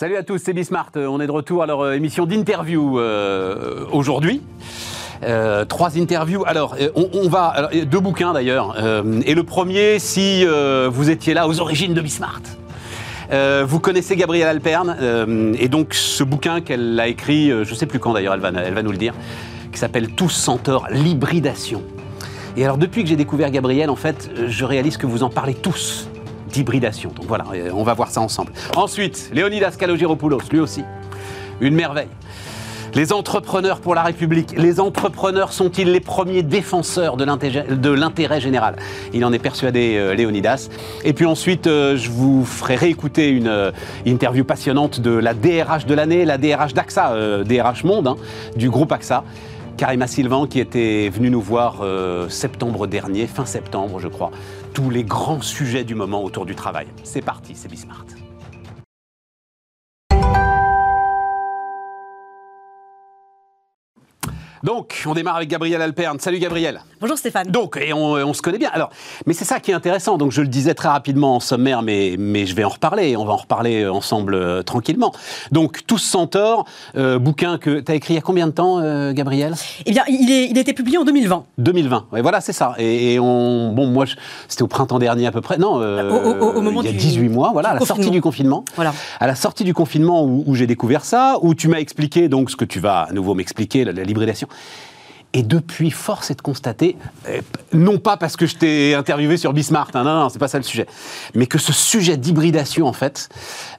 Salut à tous, c'est Bismart. Euh, On est de retour à leur euh, émission d'interview euh, aujourd'hui. Trois interviews. Alors, on, va. deux bouquins d'ailleurs. Et le premier, si vous étiez là aux origines de Bismart. Vous connaissez Gabrielle Alperne, et donc ce bouquin qu'elle a écrit, je ne sais plus quand d'ailleurs, elle va, elle va nous le dire, qui s'appelle Tous Centaures, l'hybridation. Et alors depuis que j'ai découvert Gabrielle, en fait, je réalise que vous en parlez tous d'hybridation. Donc voilà, euh, on va voir ça ensemble. Ensuite, Léonidas Kalogiropoulos, lui aussi, une merveille. Les entrepreneurs pour la République. Les entrepreneurs sont-ils les premiers défenseurs de l'intérêt général? Il en est persuadé, euh, Léonidas. Et puis ensuite, euh, je vous ferai réécouter une interview passionnante de la DRH de l'année, la DRH d'AXA, DRH Monde, hein, du groupe AXA. Karima Sylvain qui était venue nous voir septembre dernier, fin septembre je crois, tous les grands sujets du moment autour du travail. C'est parti, c'est Bismart. Donc, on démarre avec Gabriel Alperne. Salut Gabriel. Bonjour Stéphane. Donc, et on, on se connaît bien. Alors, mais c'est ça qui est intéressant. Donc, je le disais très rapidement en sommaire, mais, mais je vais en reparler. On va en reparler ensemble euh, tranquillement. Donc, Tous Centaures, euh, bouquin que tu as écrit il y a combien de temps, euh, Gabriel? Eh bien, il, est, il a été publié en 2020. 2020. Ouais, voilà, c'est ça. Et, et on, bon, moi, c'était au printemps dernier à peu près. Non, euh, Au- au- au moment il y a du- 18 mois, voilà, à la sortie du confinement. Voilà. À la sortie du confinement où, où j'ai découvert ça, où tu m'as expliqué donc ce que tu vas à nouveau m'expliquer, la, la libération. Et depuis, force est de constater, euh, non pas parce que je t'ai interviewé sur Bismart, hein, non, non, c'est pas ça le sujet, mais que ce sujet d'hybridation, en fait,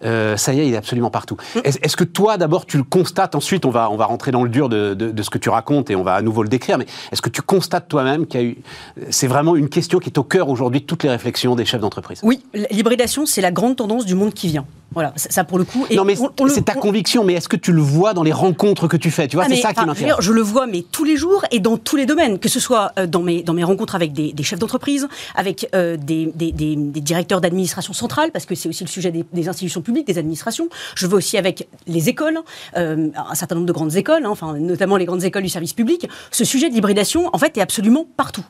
euh, ça y est, il est absolument partout. Est-ce est-ce que toi, d'abord, tu le constates, ensuite, on va, on va rentrer dans le dur de, de- de ce que tu racontes et on va à nouveau le décrire, mais est-ce que tu constates toi-même qu'il y a eu. C'est vraiment une question qui est au cœur aujourd'hui de toutes les réflexions des chefs d'entreprise? Oui, l'hybridation, c'est la grande tendance du monde qui vient. Voilà, ça, pour le coup. et Non, mais c'est ta on- conviction, mais est-ce que tu le vois dans les rencontres que tu fais? Tu vois, Ah, c'est ça qui m'intéresse. je le vois, mais tous les jours et dans tous les domaines, que ce soit euh, dans mes, dans mes rencontres avec des, des chefs d'entreprise, avec euh, des, des- directeurs d'administration centrale, parce que c'est aussi le sujet des, institutions publiques, des administrations. Je vois aussi avec les écoles, euh, un certain nombre de grandes écoles, hein, enfin, notamment les grandes écoles du service public. Ce sujet de l'hybridation, en fait, est absolument partout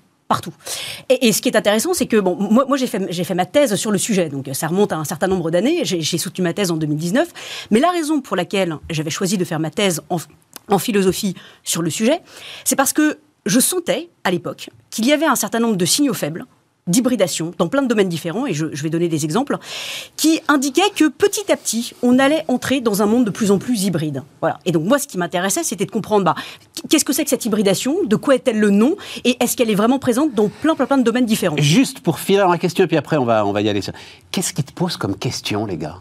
Et, ce qui est intéressant, c'est que bon, moi, j'ai fait, fait ma thèse sur le sujet, donc ça remonte à un certain nombre d'années. J'ai, soutenu ma thèse en 2019, mais la raison pour laquelle j'avais choisi de faire ma thèse en philosophie sur le sujet, c'est parce que je sentais à l'époque qu'il y avait un certain nombre de signaux faibles d'hybridation dans plein de domaines différents, et je, je vais donner des exemples, qui indiquaient que petit à petit, on allait entrer dans un monde de plus en plus hybride. Voilà. Et donc moi, ce qui m'intéressait, c'était de comprendre bah, qu'est-ce que c'est que cette hybridation, de quoi est-elle le nom, et est-ce qu'elle est vraiment présente dans plein, plein, plein de domaines différents? Juste pour dans la question, et puis après on va, on va y aller. sur- Qu'est-ce qui te pose comme question, les gars?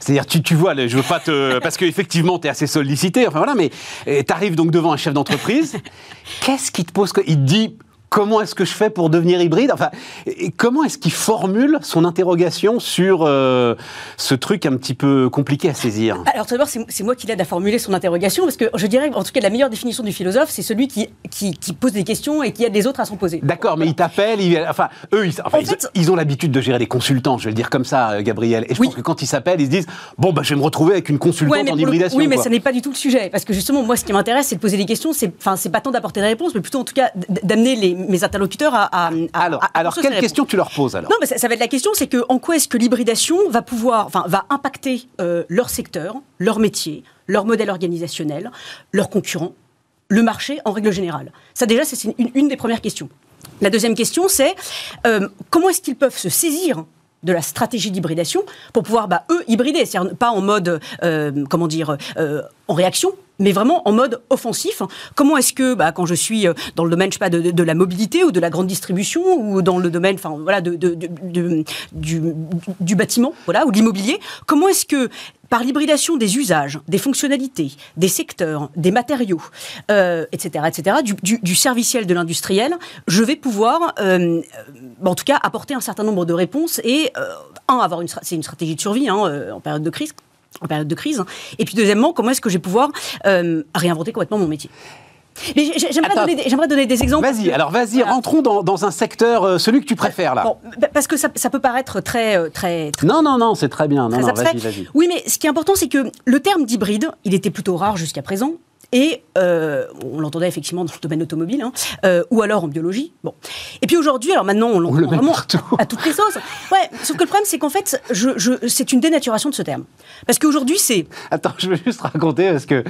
C'est-à-dire, tu, tu vois, je veux pas te. Parce qu'effectivement, tu es assez sollicité, enfin voilà, mais tu arrives donc devant un chef d'entreprise. Qu'est-ce qui te pose Il te dit comment est-ce que je fais pour devenir hybride Enfin, et comment est-ce qu'il formule son interrogation sur euh, ce truc un petit peu compliqué à saisir Alors, tout d'abord, c'est moi qui l'aide à formuler son interrogation, parce que je dirais, en tout cas, la meilleure définition du philosophe, c'est celui qui, qui, qui pose des questions et qui aide les autres à s'en poser. D'accord, mais ils t'appellent, enfin, eux, ils, enfin, En ils- fait- ils ont l'habitude de gérer des consultants, je vais le dire comme ça, euh, Gabriel. Et je Oui. pense que quand ils s'appellent, ils se disent Bon, bah, je vais me retrouver avec une consultante Ouais, en hybridation. oui, mais quoi. ça n'est pas du tout le sujet. Parce que justement, moi, ce qui m'intéresse, c'est de poser des questions. C'est, pas tant d'apporter des réponses, mais plutôt, en tout cas, d'amener les, mes interlocuteurs à. à- à- Alors, à alors construire quelle question tu leur poses alors Non, mais ça, ça va être la question, c'est que en quoi est-ce que l'hybridation va pouvoir, enfin, va impacter euh, leur secteur, leur métier, leur modèle organisationnel, leurs concurrents, le marché en règle générale? Ça déjà, c'est c'est une, une des premières questions. La deuxième question, c'est euh, comment est-ce qu'ils peuvent se saisir de la stratégie d'hybridation pour pouvoir, bah, eux, hybrider, c'est-à-dire pas en mode, euh, comment dire, euh, en réaction, mais vraiment en mode offensif. Comment est-ce que, bah, quand je suis euh, dans le domaine, je sais pas, de, la mobilité ou de la grande distribution ou dans le domaine, enfin voilà, du, bâtiment, voilà, ou de l'immobilier, comment est-ce que par l'hybridation des usages, des fonctionnalités, des secteurs, des matériaux, euh, etc., etc., du, serviciel de l'industriel, je vais pouvoir, euh, en tout cas, apporter un certain nombre de réponses et, un, avoir une, c'est une stratégie de survie hein, en période de crise. En période de crise. Et puis deuxièmement, comment est-ce que je vais pouvoir euh, réinventer complètement mon métier? Mais j'aimerais donner, des- j'aimerais donner des exemples. Vas-y, alors vas-y, Voilà. rentrons dans, dans un secteur, euh, celui que tu préfères là. Bon, bah, parce que ça, ça peut paraître très, euh, très, très Non, non, non, c'est très bien. Non, très non, abstrait. vas-y, vas-y. Oui, mais ce qui est important, c'est que le terme d'hybride, il était plutôt rare jusqu'à présent. Et euh, on l'entendait effectivement dans le domaine automobile, hein, euh, ou alors en biologie. Bon. Et puis aujourd'hui, alors maintenant, on l'entend vraiment à toutes les sauces. Ouais, sauf que le problème, c'est qu'en fait, je, je, c'est une dénaturation de ce terme. Parce qu'aujourd'hui, c'est... Attends, je veux juste raconter, parce que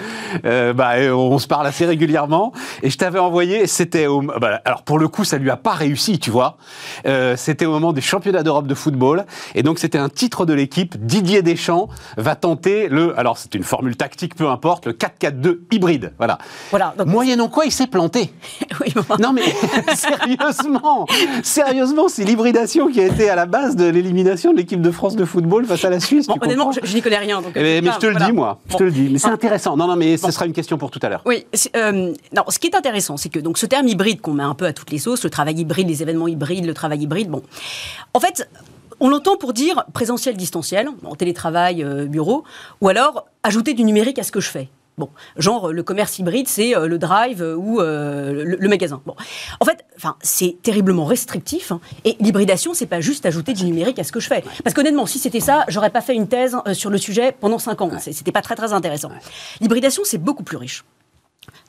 euh, bah, on se parle assez régulièrement, et je t'avais envoyé, c'était... Au, bah, alors pour le coup, ça lui a pas réussi, tu vois. c'était au moment des championnats d'Europe de football, et donc c'était un titre de l'équipe, Didier Deschamps va tenter le... Alors c'est une formule tactique, peu importe, le 4-4-2 hybride. Voilà. voilà Moyennant quoi, il s'est planté. oui, Non mais sérieusement, sérieusement, c'est l'hybridation qui a été à la base de l'élimination de l'équipe de France de football face à la Suisse. honnêtement, je, n'y connais rien. Donc, eh ben, mais, je te le dis, moi. Je te le dis. Mais c'est intéressant. Non, non, mais ce sera une question pour tout à l'heure. Oui. Euh, non, ce qui est intéressant, c'est que donc ce terme hybride qu'on met un peu à toutes les sauces, le travail hybride, les événements hybrides, le travail hybride, bon. En fait, on l'entend pour dire présentiel, distanciel, en télétravail, euh, bureau, ou alors ajouter du numérique à ce que je fais. Bon, genre le commerce hybride, c'est euh, le drive euh, ou le, magasin. Bon, en fait, enfin, c'est terriblement restrictif. Hein, et l'hybridation, c'est pas juste ajouter du numérique à ce que je fais. Parce qu'honnêtement, si c'était ça, j'aurais pas fait une thèse sur le sujet pendant cinq ans. C'était pas très très intéressant. L'hybridation, c'est beaucoup plus riche.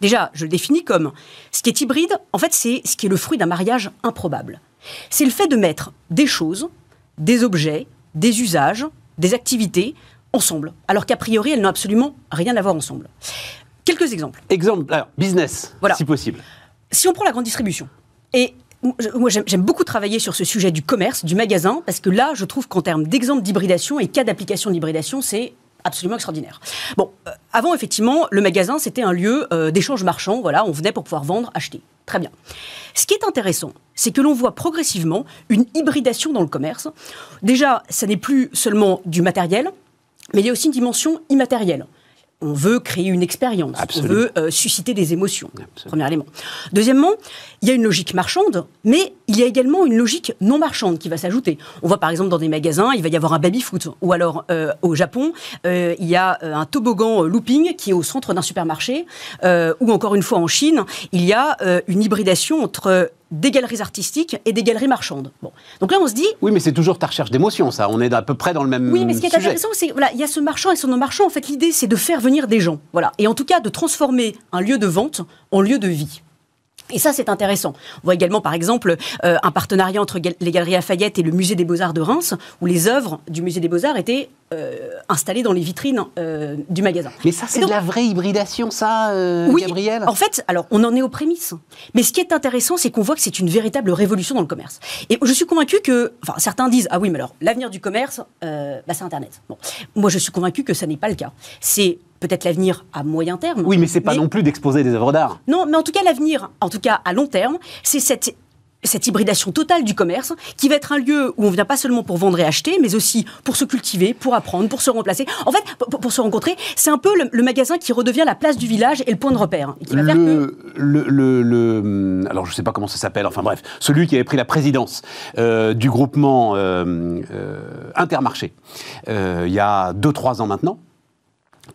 Déjà, je le définis comme ce qui est hybride. En fait, c'est ce qui est le fruit d'un mariage improbable. C'est le fait de mettre des choses des objets, des usages, des activités ensemble, alors qu'a priori, elles n'ont absolument rien à voir ensemble. Quelques exemples. Exemple, alors, business, voilà. si possible. Si on prend la grande distribution, et moi, j'aime beaucoup travailler sur ce sujet du commerce, du magasin, parce que là, je trouve qu'en termes d'exemple d'hybridation et cas d'application d'hybridation, c'est absolument extraordinaire. Bon, euh, avant, effectivement, le magasin, c'était un lieu euh, d'échange marchand. Voilà, on venait pour pouvoir vendre, acheter. Très bien. Ce qui est intéressant, c'est que l'on voit progressivement une hybridation dans le commerce. Déjà, ça n'est plus seulement du matériel, mais il y a aussi une dimension immatérielle. On veut créer une expérience, on veut euh, susciter des émotions, premier élément. Deuxièmement, il y a une logique marchande, mais il y a également une logique non marchande qui va s'ajouter. On voit par exemple dans des magasins, il va y avoir un baby-foot, ou alors euh, au Japon, euh, il y a un toboggan looping qui est au centre d'un supermarché, ou encore une fois en Chine, il y a une hybridation entre des galeries artistiques et des galeries marchandes. Bon. Donc là, on se dit... Oui, mais c'est toujours ta recherche d'émotion, ça. On est à peu près dans le même Oui, mais ce qui est intéressant, c'est voilà, il y a ce marchand et ce non-marchand. En fait, l'idée, c'est de faire venir des gens. Voilà. Et en tout cas, de transformer un lieu de vente en lieu de vie. Et ça, c'est intéressant. On voit également, par exemple, euh, un partenariat entre les Galeries Lafayette et le Musée des Beaux-Arts de Reims, où les œuvres du Musée des Beaux-Arts étaient euh, installées dans les vitrines euh, du magasin. Mais ça, c'est de la vraie hybridation, ça, oui, Gabriel? En fait, alors, on en est aux prémices. Mais ce qui est intéressant, c'est qu'on voit que c'est une véritable révolution dans le commerce. Et je suis convaincu que... Enfin, certains disent, ah oui, mais alors, l'avenir du commerce, bah, c'est Internet. Bon. Moi, je suis convaincu que ça n'est pas le cas. C'est peut-être l'avenir à moyen terme. Oui, mais c'est pas non plus d'exposer des œuvres d'art. Non, mais en tout cas, l'avenir, en tout cas à long terme, c'est cette cette hybridation totale du commerce, qui va être un lieu où on vient pas seulement pour vendre et acheter, mais aussi pour se cultiver, pour apprendre, pour se remplacer. En fait, pour, se rencontrer, c'est un peu le, magasin qui redevient la place du village et le point de repère. le, le, alors je sais pas comment ça s'appelle, enfin bref, celui qui avait pris la présidence euh, du groupement euh, euh, Intermarché il y a 2-3 ans maintenant,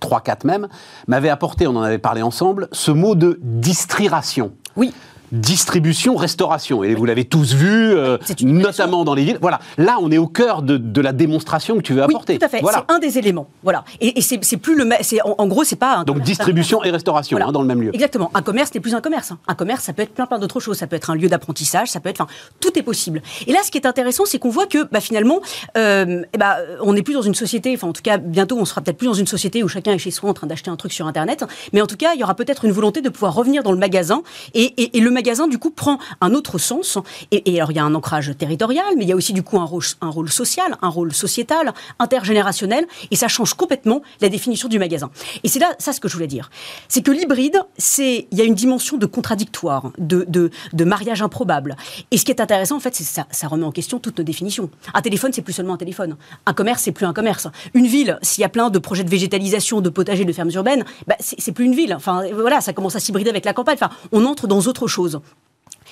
3-4 même, m'avait apporté, on en avait parlé ensemble, ce mot de distriration. Oui distribution, restauration. Et vous l'avez tous vu, euh, notamment dans les villes. Voilà. Là, on est au cœur de, la démonstration que tu veux apporter. Tout à fait. C'est un des éléments. Voilà. Et, c'est plus le. En, en gros, c'est pas. Un Donc distribution et restauration hein, dans le même lieu. Exactement. Un commerce n'est plus un commerce. Hein. Un commerce, ça peut être plein plein d'autres choses. Ça peut être un lieu d'apprentissage. Ça peut être. Enfin, tout est possible. Et là, ce qui est intéressant, c'est qu'on voit que bah, finalement, euh, eh bah, on n'est plus dans une société. Enfin, en tout cas, bientôt, on sera peut-être plus dans une société où chacun est chez soi en train d'acheter un truc sur Internet. Mais en tout cas, il y aura peut-être une volonté de pouvoir revenir dans le magasin et, et le magasin, du coup, prend un autre sens. Et, alors, il y a un ancrage territorial, mais il y a aussi, du coup, un rôle, social, un rôle sociétal, intergénérationnel, et ça change complètement la définition du magasin. Et c'est là, ça, ce que je voulais dire. C'est que l'hybride, c'est, il y a une dimension de contradictoire, de, de, mariage improbable. Et ce qui est intéressant, en fait, c'est ça, ça remet en question toutes nos définitions. Un téléphone, c'est plus seulement un téléphone. Un commerce, c'est plus un commerce. Une ville, s'il y a plein de projets de végétalisation, de potagers, de fermes urbaines, bah, c'est plus une ville. Enfin, voilà, ça commence à s'hybrider avec la campagne. Enfin, on entre dans autre chose.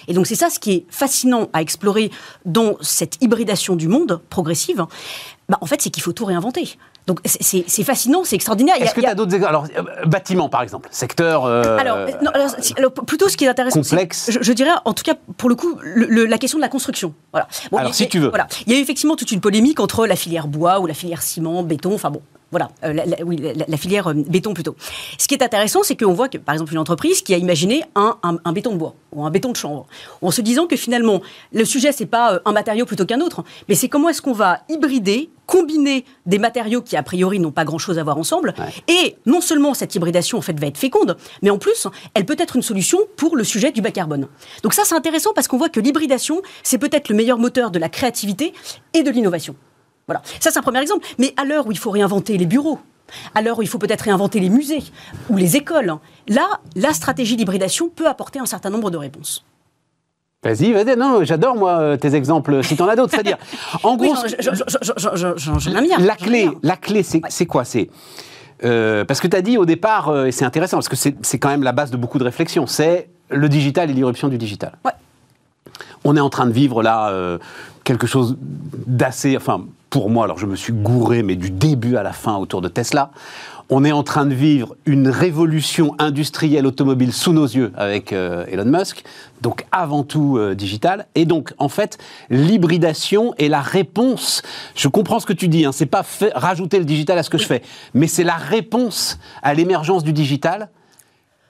Et donc c'est ça ce qui est fascinant à explorer dans cette hybridation du monde progressive. Bah, en fait, c'est qu'il faut tout réinventer. Donc c'est fascinant, c'est extraordinaire. Est-ce que tu as, d'autres exemples Alors, euh, bâtiment, par exemple, secteur. Euh, alors, alors, plutôt ce qui est intéressant. Complexe. Je, dirais, en tout cas, pour le coup, la question de la construction. Voilà. alors, si tu veux. Voilà. Il y a eu effectivement toute une polémique entre la filière bois ou la filière ciment, béton. Enfin bon, Voilà, euh, la, oui, la, filière euh, béton plutôt. Ce qui est intéressant, c'est qu'on voit que, par exemple, une entreprise qui a imaginé un, un, béton de bois ou un béton de chanvre, en se disant que finalement, le sujet, c'est pas euh, un matériau plutôt qu'un autre, mais c'est comment est-ce qu'on va hybrider, combiner des matériaux qui, a priori, n'ont pas grand-chose à voir ensemble. Et non seulement cette hybridation, en fait, va être féconde, mais en plus, elle peut être une solution pour le sujet du bas carbone. Donc ça, c'est intéressant parce qu'on voit que l'hybridation, c'est peut-être le meilleur moteur de la créativité et de l'innovation. Voilà. Ça, c'est un premier exemple. Mais à l'heure où il faut réinventer les bureaux, à l'heure où il faut peut-être réinventer les musées ou les écoles, là, la stratégie d'hybridation peut apporter un certain nombre de réponses. Vas-y, vas-y. Non, j'adore, moi, euh, tes exemples, si tu en as d'autres. C'est-à-dire, en gros. la clé, la clé c'est quoi? C'est. Euh, parce que tu as dit au départ, euh, et c'est intéressant, parce que c'est quand même la base de beaucoup de réflexions, c'est le digital et l'irruption du digital. Ouais. On est en train de vivre là quelque chose d'assez, enfin, pour moi, alors je me suis gouré, mais du début à la fin autour de Tesla. On est en train de vivre une révolution industrielle automobile sous nos yeux avec euh, Elon Musk, donc avant tout euh, digital. Et donc, en fait, l'hybridation est la réponse. Je comprends ce que tu dis, hein, c'est pas rajouter le digital à ce que je fais, mais c'est la réponse à l'émergence du digital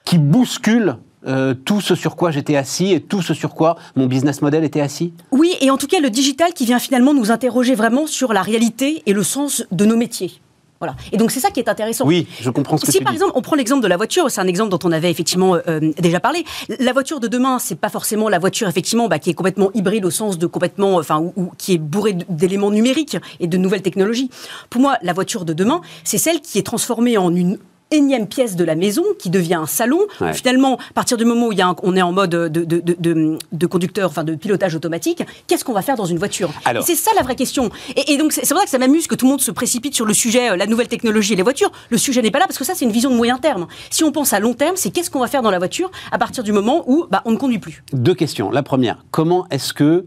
qui bouscule euh, tout ce sur quoi j'étais assis et tout ce sur quoi mon business model était assis Oui, et en tout cas le digital qui vient finalement nous interroger vraiment sur la réalité et le sens de nos métiers. Voilà. Et donc c'est ça qui est intéressant. Oui, je comprends ce que si, par exemple on prend l'exemple de la voiture, c'est un exemple dont on avait effectivement euh, euh, déjà parlé. La voiture de demain, c'est pas forcément la voiture effectivement bah, qui est complètement hybride au sens de complètement, enfin, ou qui est bourrée d'éléments numériques et de nouvelles technologies. Pour moi, la voiture de demain, c'est celle qui est transformée en une énième pièce de la maison qui devient un salon. Finalement, à partir du moment où il y a on est en mode de, de, de, de, conducteur, enfin de pilotage automatique, qu'est-ce qu'on va faire dans une voiture? C'est ça la vraie question. Et, donc c'est vrai que ça m'amuse que tout le monde se précipite sur le sujet, euh, la nouvelle technologie et les voitures. Le sujet n'est pas là parce que ça c'est une vision de moyen terme. Si on pense à long terme, c'est qu'est-ce qu'on va faire dans la voiture à partir du moment où bah, on ne conduit plus? Deux questions. La première, comment est-ce que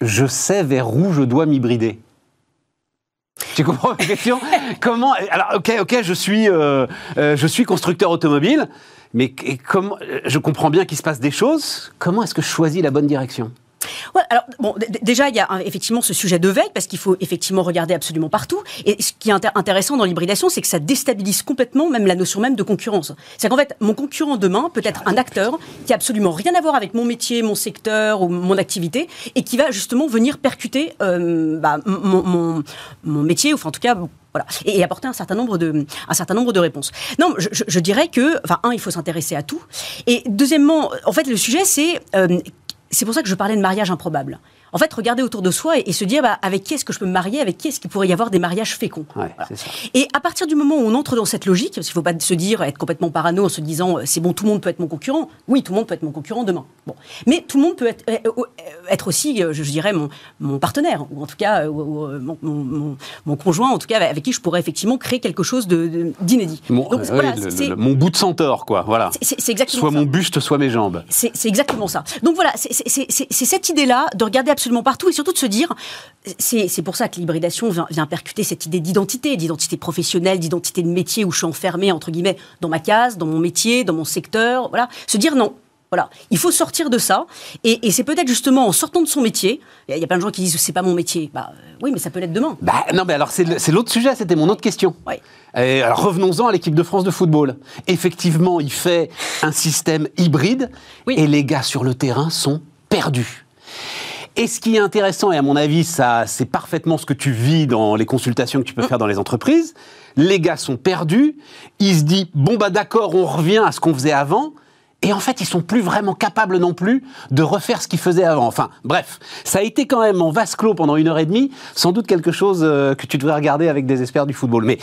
je sais vers où je dois m'hybrider? Tu comprends ma question? Comment Alors, ok, ok, je suis, euh, euh, je suis constructeur automobile, mais comment Je comprends bien qu'il se passe des choses. Comment est-ce que je choisis la bonne direction? Alors bon, déjà il y a effectivement ce sujet de veille parce qu'il faut effectivement regarder absolument partout. Et ce qui est intéressant dans l'hybridation, c'est que ça déstabilise complètement même la notion même de concurrence. C'est qu'en fait, mon concurrent demain peut être un acteur qui a absolument rien à voir avec mon métier, mon secteur ou mon activité et qui va justement venir percuter euh, bah, mon, mon, métier, ou enfin, en tout cas voilà, et, apporter un certain nombre de, un certain nombre de réponses. Non, je, je, dirais que, enfin, un, il faut s'intéresser à tout, et deuxièmement, en fait, le sujet, c'est euh, c'est pour ça que je parlais de mariage improbable en fait, regarder autour de soi et, se dire bah, avec qui est-ce que je peux me marier, avec qui est-ce qu'il pourrait y avoir des mariages féconds. Et à partir du moment où on entre dans cette logique, parce qu'il ne faut pas se dire, être complètement parano en se disant euh, c'est bon, tout le monde peut être mon concurrent. Oui, tout le monde peut être mon concurrent demain. Bon. Mais tout le monde peut être, euh, euh, être aussi, je, dirais, mon, mon, partenaire, ou en tout cas mon, mon, conjoint, en tout cas avec qui je pourrais effectivement créer quelque chose d'inédit. Mon, mon bout de centaure, quoi. Voilà. C'est exactement Soit mon buste, soit mes jambes. C'est exactement ça. Donc voilà, c'est cette idée-là de regarder absolument partout et surtout de se dire, c'est pour ça que l'hybridation vient, percuter cette idée d'identité, d'identité professionnelle, d'identité de métier où je suis enfermé, entre guillemets, dans ma case, dans mon métier, dans mon secteur. Voilà. Se dire non, voilà, il faut sortir de ça. Et, c'est peut-être justement en sortant de son métier. Il y, a plein de gens qui disent c'est pas mon métier. Bah oui, mais ça peut l'être demain. Bah non, mais alors c'est l'autre sujet. C'était mon autre question. alors revenons-en à l'équipe de France de football. Effectivement, il fait un système hybride et les gars sur le terrain sont perdus. Et ce qui est intéressant, et à mon avis, ça, c'est parfaitement ce que tu vis dans les consultations que tu peux faire dans les entreprises, les gars sont perdus, ils se disent, bon bah d'accord, on revient à ce qu'on faisait avant, et en fait, ils sont plus vraiment capables non plus de refaire ce qu'ils faisaient avant. Enfin, bref, ça a été quand même en vase clos pendant une heure et demie, sans doute quelque chose euh, que tu devrais regarder avec des experts du football. Mais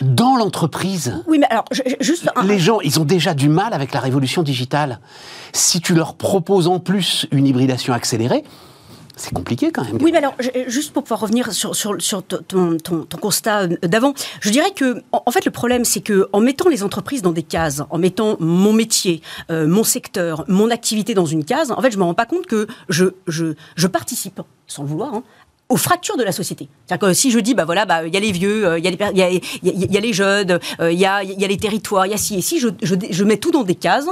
dans l'entreprise, oui, mais alors, juste les gens, ils ont déjà du mal avec la révolution digitale. Si tu leur proposes en plus une hybridation accélérée, c'est compliqué quand même. Oui, mais alors, juste pour pouvoir revenir sur, sur, ton, ton, constat d'avant, je dirais que, en, fait, le problème, c'est que en mettant les entreprises dans des cases, en mettant mon métier, euh, mon secteur, mon activité dans une case, en fait, je me rends pas compte que je, je, je participe, sans le vouloir, hein, aux fractures de la société. C'est-à-dire que si je dis, bah voilà, bah il y a les vieux, euh, il y, a les, il y, a, y, a, les jeunes, euh, il y, a, y a les territoires, il y a si et si, je, je, je, mets tout dans des cases.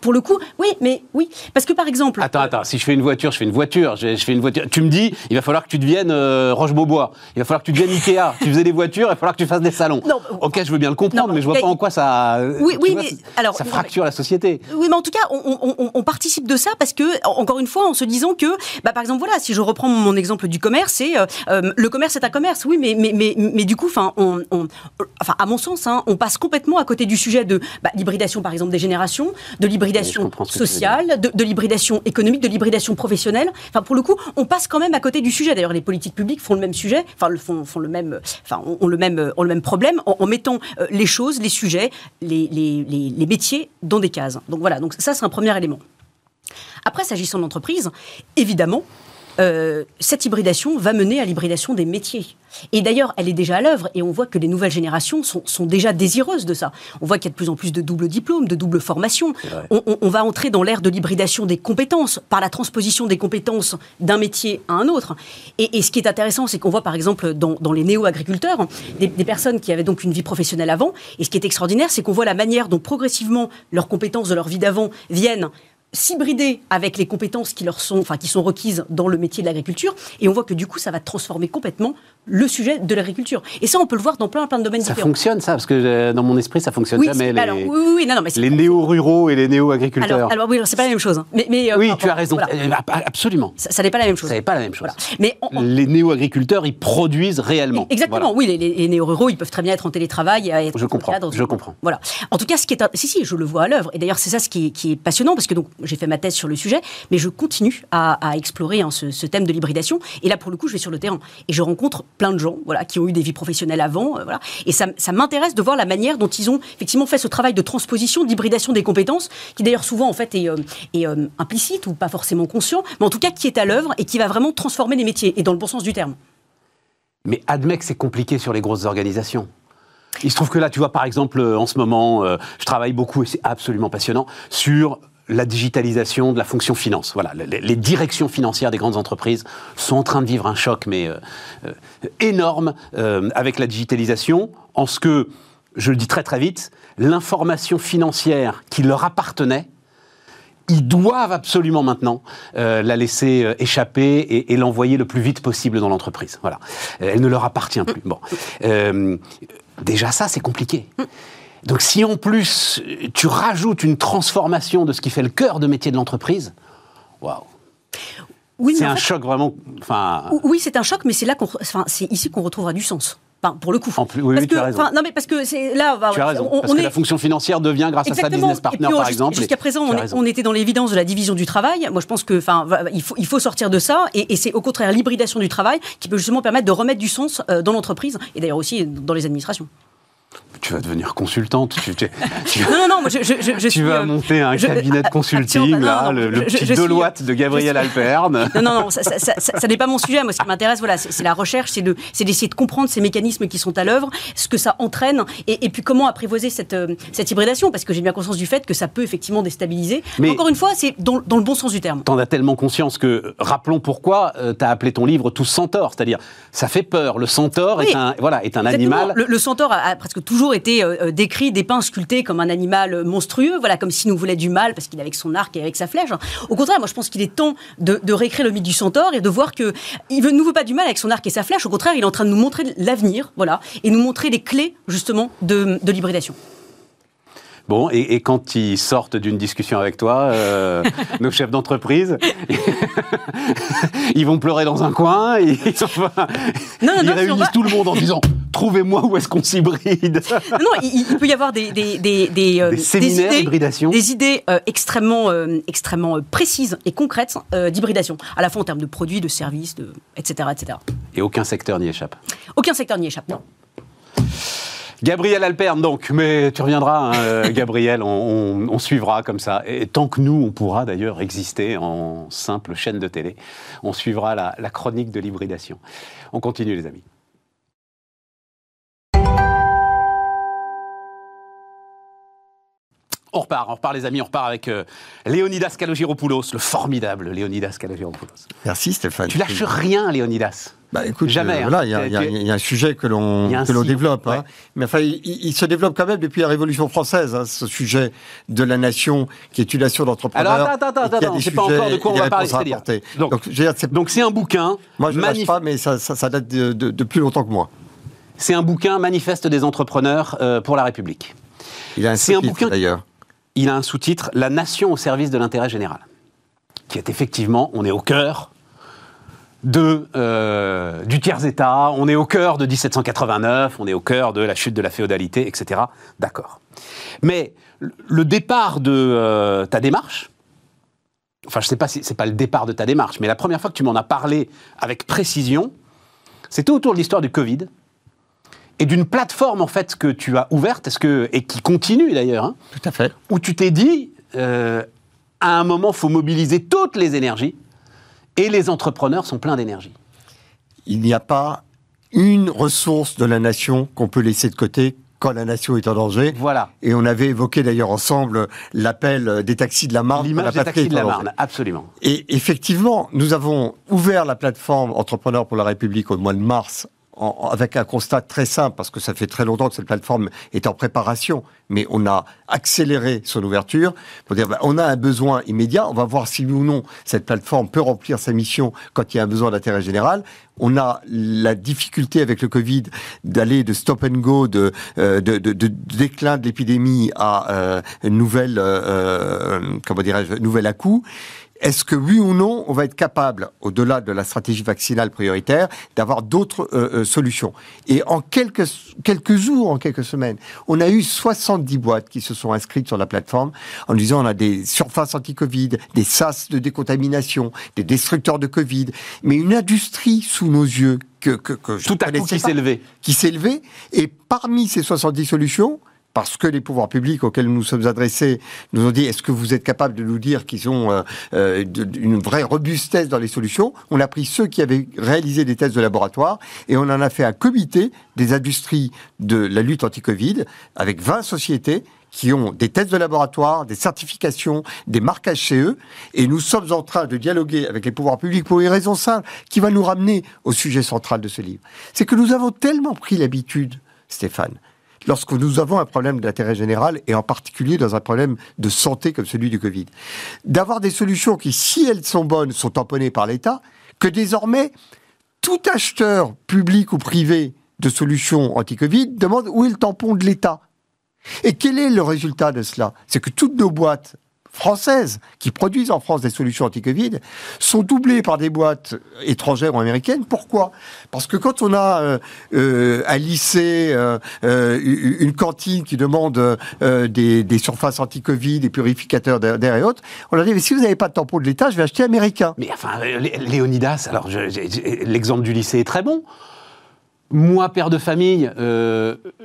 Pour le coup, oui, mais oui, parce que par exemple. Attends, attends. Si je fais une voiture, je fais une voiture. Je, je fais une voiture. Tu me dis, il va falloir que tu deviennes euh, Roche-Beaubois. Il va falloir que tu deviennes Ikea. tu faisais des voitures, il va falloir que tu fasses des salons. Non, ok, je veux bien le comprendre, non, mais je vois pas en quoi ça. Oui, oui, mais alors ça fracture la société. Oui, mais en tout cas, on, on, on, participe de ça parce que, encore une fois, en se disant que, bah, par exemple, voilà, si je reprends mon exemple du commerce, c'est le commerce est un commerce, oui, mais, mais, mais, mais du coup, enfin, on, enfin, à mon sens, hein, on passe complètement à côté du sujet de bah, l'hybridation, par exemple, des générations, de l'hybridation sociale, de, l'hybridation économique, de l'hybridation professionnelle. Enfin, pour le coup, on passe quand même à côté du sujet. D'ailleurs, les politiques publiques font le même sujet, enfin, font, font le même, enfin, ont le même, ont le même problème en, mettant euh, les choses, les sujets, les, les, les, les métiers dans des cases. Donc voilà, donc ça, c'est un premier élément. Après, s'agissant de l'entreprise, évidemment, euh, cette hybridation va mener à l'hybridation des métiers. Et d'ailleurs, elle est déjà à l'œuvre et on voit que les nouvelles générations sont, sont, déjà désireuses de ça. On voit qu'il y a de plus en plus de doubles diplômes, de doubles formations. On, on, va entrer dans l'ère de l'hybridation des compétences par la transposition des compétences d'un métier à un autre. Et, et, ce qui est intéressant, c'est qu'on voit par exemple dans, dans les néo-agriculteurs des, des, personnes qui avaient donc une vie professionnelle avant. Et ce qui est extraordinaire, c'est qu'on voit la manière dont progressivement leurs compétences de leur vie d'avant viennent s'hybrider avec les compétences qui leur sont, enfin, qui sont requises dans le métier de l'agriculture. Et on voit que du coup, ça va transformer complètement le sujet de l'agriculture. Et ça, on peut le voir dans plein, plein de domaines ça différents. Ça fonctionne, ça, parce que euh, dans mon esprit, ça fonctionne jamais. Les, alors, oui, oui, non, non, mais les néo-ruraux et les néo-agriculteurs. Alors, alors, oui, c'est pas la même chose. Hein. Mais, mais, euh, oui, tu as raison. Voilà. Euh, absolument. Ça, n'est pas la même chose. Ça n'est pas la même chose. Voilà. Mais les néo-agriculteurs, ils produisent réellement. Exactement. Oui, les, les néo-ruraux, ils peuvent très bien être en télétravail. Être je comprends. Cadre, je comprends. Voilà. En tout cas, ce qui est, si, si, je le vois à l'œuvre. Et d'ailleurs, c'est ça ce qui est, qui est passionnant, parce que donc j'ai fait ma thèse sur le sujet, mais je continue à, explorer hein, ce, thème de l'hybridation. Et là, pour le coup, je vais sur le terrain et je rencontre plein de gens, voilà, qui ont eu des vies professionnelles avant, euh, voilà. Et ça, m'intéresse de voir la manière dont ils ont effectivement fait ce travail de transposition, d'hybridation des compétences, qui d'ailleurs souvent en fait est, euh, euh, implicite ou pas forcément conscient, mais en tout cas qui est à l'œuvre et qui va vraiment transformer les métiers et dans le bon sens du terme. Mais admets que c'est compliqué sur les grosses organisations. Il se trouve que là, tu vois, par exemple, en ce moment, je travaille beaucoup, et c'est absolument passionnant, sur la digitalisation de la fonction finance. Voilà, les, directions financières des grandes entreprises sont en train de vivre un choc, mais euh, euh, énorme, euh, avec la digitalisation, en ce que, je le dis très très vite, l'information financière qui leur appartenait, ils doivent absolument maintenant la laisser échapper et, l'envoyer le plus vite possible dans l'entreprise. Voilà, elle ne leur appartient plus. Bon, déjà ça, c'est compliqué. Donc si en plus tu rajoutes une transformation de ce qui fait le cœur de métier de l'entreprise, waouh oui, c'est un choc vraiment. Enfin... Oui, c'est un choc, mais c'est là qu'on, enfin, c'est ici qu'on retrouvera du sens. Enfin, pour le coup. En plus, oui, parce tu as raison. Non, mais parce que c'est là. tu as raison. On, parce que la fonction financière devient grâce à sa business partner, par exemple. Jusqu'à présent, on, on, était dans l'évidence de la division du travail. Moi, je pense que, enfin, il faut, il faut sortir de ça, et, et c'est au contraire l'hybridation du travail qui peut justement permettre de remettre du sens euh, dans l'entreprise et d'ailleurs aussi dans les administrations tu vas devenir consultante. Tu, non, non, non, je, je, je Tu vas monter un cabinet de consulting, là, le, petit Deloitte de Gabriel Alperne. Non, non, non, ça, ça, ça, ça n'est pas mon sujet. Moi, ce qui m'intéresse, voilà, c'est la recherche, c'est d'essayer de, de, comprendre ces mécanismes qui sont à l'œuvre, ce que ça entraîne, et, et puis comment apprivoiser cette, euh, cette hybridation, parce que j'ai bien conscience du fait que ça peut effectivement déstabiliser. Mais encore une fois, c'est dans, dans, le bon sens du terme. T'en as tellement conscience que, rappelons pourquoi euh, tu as appelé ton livre Tous centaures, c'est-à-dire, ça fait peur. Le centaure est un, voilà, est un animal. Le, le centaure a, a presque toujours été euh, euh, décrit, dépeint, sculpté comme un animal monstrueux, voilà, comme s'il nous voulait du mal parce qu'il est avec son arc et avec sa flèche. Au contraire, moi je pense qu'il est temps de, réécrire le mythe du centaure et de voir que il ne nous veut pas du mal avec son arc et sa flèche. Au contraire, il est en train de nous montrer l'avenir, voilà, et nous montrer les clés justement de, de l'hybridation. Bon, et, quand ils sortent d'une discussion avec toi, euh, nos chefs d'entreprise, ils vont pleurer dans un coin, ils, réunissent tout le monde en disant Trouvez-moi où est-ce qu'on s'hybride. Non, il, peut y avoir des, des, des, des, séminaires d'hybridation. Des idées euh, extrêmement, euh, extrêmement précises et concrètes d'hybridation, à la fois en termes de produits, de services, de, etc., etc. Et aucun secteur n'y échappe. Aucun secteur n'y échappe, non. Gabriel Alperne, donc, mais tu reviendras, hein, euh, Gabriel, on, suivra comme ça. Et tant que nous, on pourra d'ailleurs exister en simple chaîne de télé, on suivra la, la chronique de l'hybridation. On continue, les amis. On repart, on repart les amis, on repart avec euh, Léonidas Kalogiropoulos, le formidable Léonidas Kalogiropoulos. Merci Stéphane. Tu lâches rien Léonidas Bah, écoute, Jamais, euh, voilà, il y, a- y y un sujet que l'on développe. hein. Mais enfin, il, se développe quand même depuis la Révolution française, hein, ce sujet de la nation, qui est une nation d'entrepreneurs. Alors, attends, attends, attends, on sait pas encore de quoi on va parler. Donc- Donc, je c'est- Donc un bouquin. moi, je ne pas, mais ça, ça- ça date de, de- de plus longtemps que moi. C'est un bouquin manifeste des entrepreneurs euh, pour la République. Il a un sous-titre, bouquin- d'ailleurs. Il a un sous-titre La nation au service de l'intérêt général, qui est effectivement, on est au cœur de, euh, du tiers-État, on est au cœur de 1789, on est au cœur de la chute de la féodalité, etc. D'accord. Mais le- départ de euh, ta démarche, enfin je sais pas si c'est pas le départ de ta démarche, mais la première fois que tu m'en as parlé avec précision, c'était autour de l'histoire du Covid et d'une plateforme en fait que tu as ouverte, est-ce que et qui continue d'ailleurs, hein, Tout à fait. où tu t'es dit, euh, à un moment, faut mobiliser toutes les énergies, et les entrepreneurs sont pleins d'énergie. Il n'y a pas une ressource de la nation qu'on peut laisser de côté quand la nation est en danger. Voilà. Et on avait évoqué d'ailleurs ensemble l'appel des taxis de la Marne. L'image des taxis de la. Marne, absolument. Et effectivement, nous avons ouvert la plateforme Entrepreneurs pour la République au mois de mars avec un constat très simple, parce que ça fait très longtemps que cette plateforme est en préparation, mais on a accéléré son ouverture pour dire bah, on a un besoin immédiat, on va voir si ou non cette plateforme peut remplir sa mission quand il y a un besoin d'intérêt général. On a la difficulté avec le Covid d'aller de stop and go, de, euh, de déclin de l'épidémie à euh, une nouvelle, euh, euh, comment dirais-je, nouvelle à coup. Est-ce que oui ou non, on va être capable, au-delà de la stratégie vaccinale prioritaire, d'avoir d'autres euh, euh, solutions? Et en quelques, quelques jours, en quelques semaines, on a eu 70 boîtes qui se sont inscrites sur la plateforme en disant on a des surfaces anti-Covid, des sas de décontamination, des destructeurs de Covid, mais une industrie sous nos yeux que, que, que je Tout à coup qui s'est levé. qui s'est. Et parmi ces 70 solutions, parce que les pouvoirs publics auxquels nous nous sommes adressés nous ont dit est-ce que vous êtes capable de nous dire qu'ils ont euh, euh, une vraie robustesse dans les solutions? On a pris ceux qui avaient réalisé des tests de laboratoire et on en a fait un comité des industries de la lutte anti-Covid avec 20 sociétés qui ont des tests de laboratoire, des certifications, des marquages CE, et nous sommes en train de dialoguer avec les pouvoirs publics pour une raison simple, qui va nous ramener au sujet central de ce livre. C'est que nous avons tellement pris l'habitude, Stéphane, lorsque nous avons un problème d'intérêt général, et en particulier dans un problème de santé comme celui du Covid, d'avoir des solutions qui, si elles sont bonnes, sont tamponnées par l'État, que désormais, tout acheteur public ou privé de solutions anti-Covid demande où est le tampon de l'État. Et quel est le résultat de cela? C'est que toutes nos boîtes françaises qui produisent en France des solutions anti-Covid sont doublées par des boîtes étrangères ou américaines. Pourquoi? Parce que quand on a euh, euh, un lycée, euh, une cantine qui demande des, surfaces anti-Covid, des purificateurs d'air et autres, on leur dit mais si vous n'avez pas de tampon de l'État, je vais acheter américain. Mais enfin, Lé- Léonidas, alors l'exemple du lycée est très bon. Moi, père de famille,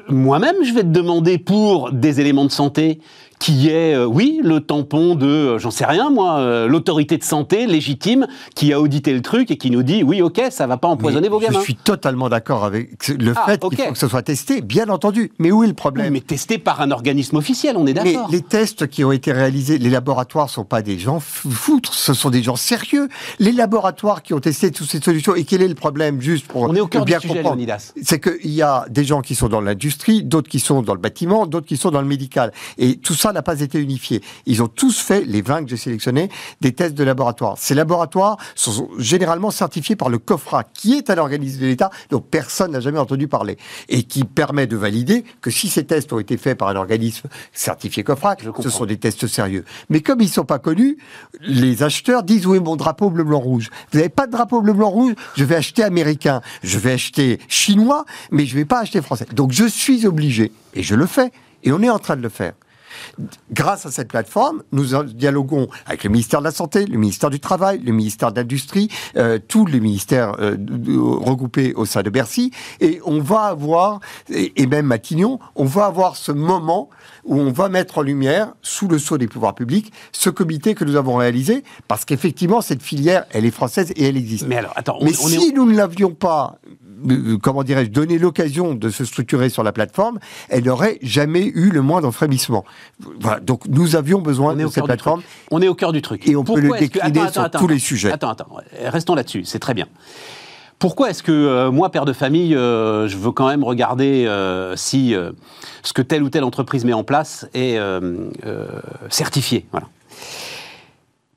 moi-même, je vais te demander pour des éléments de santé qui est, euh, oui, le tampon de, euh, j'en sais rien, moi, euh, l'autorité de santé légitime qui a audité le truc et qui nous dit, oui, ok, ça va pas empoisonner Mais vos gamins. Je suis totalement d'accord avec le Ah, fait qu'il faut que ce soit testé, bien entendu. Mais où est le Oui, problème mais testé par un organisme officiel, on est d'accord. les tests qui ont été réalisés, les laboratoires sont pas des gens fou- foutres, ce sont des gens sérieux. Les laboratoires qui ont testé toutes ces solutions, et quel est le problème juste pour On est au cœur bien du sujet, comprendre. C'est qu'il y a des gens qui sont dans l'industrie, d'autres qui sont dans le bâtiment, d'autres qui sont dans le médical. Et tout ça n'a pas été unifié. Ils ont tous fait, les 20 que j'ai sélectionnés, des tests de laboratoire. Ces laboratoires sont généralement certifiés par le COFRA, qui est un organisme de l'État dont personne n'a jamais entendu parler. Et qui permet de valider que si ces tests ont été faits par un organisme certifié COFRA, ce sont des tests sérieux. Mais comme ils sont pas connus, les acheteurs disent oui, mon drapeau bleu, blanc, rouge. Vous n'avez pas de drapeau bleu, blanc, rouge, je vais acheter américain, je vais acheter chinois, mais je vais pas acheter français. Donc je suis obligé, et je le fais, et on est en train de le faire. Grâce à cette plateforme, nous dialoguons avec le ministère de la Santé, le ministère du Travail, le ministère de l'Industrie, euh, tous les ministères euh, regroupés au sein de Bercy, et on va avoir, et, et même Matignon, on va avoir ce moment où on va mettre en lumière, sous le sceau des pouvoirs publics, ce comité que nous avons réalisé, parce qu'effectivement, cette filière, elle est française et elle existe. Mais alors, attends, on, Mais on est si nous ne l'avions pas, comment dirais-je, donné l'occasion de se structurer sur la plateforme, elle n'aurait jamais eu le moindre frémissement. Voilà, donc nous avions besoin de cette plateforme. On est au cœur du truc. Et on peut le que- décliner attends, sur attends, tous attends. les sujets. Attends, attends. Restons là-dessus. C'est très bien. Pourquoi est-ce que euh, moi, père de famille, euh, je veux quand même regarder euh, si euh, ce que telle ou telle entreprise met en place est euh, euh, certifié voilà.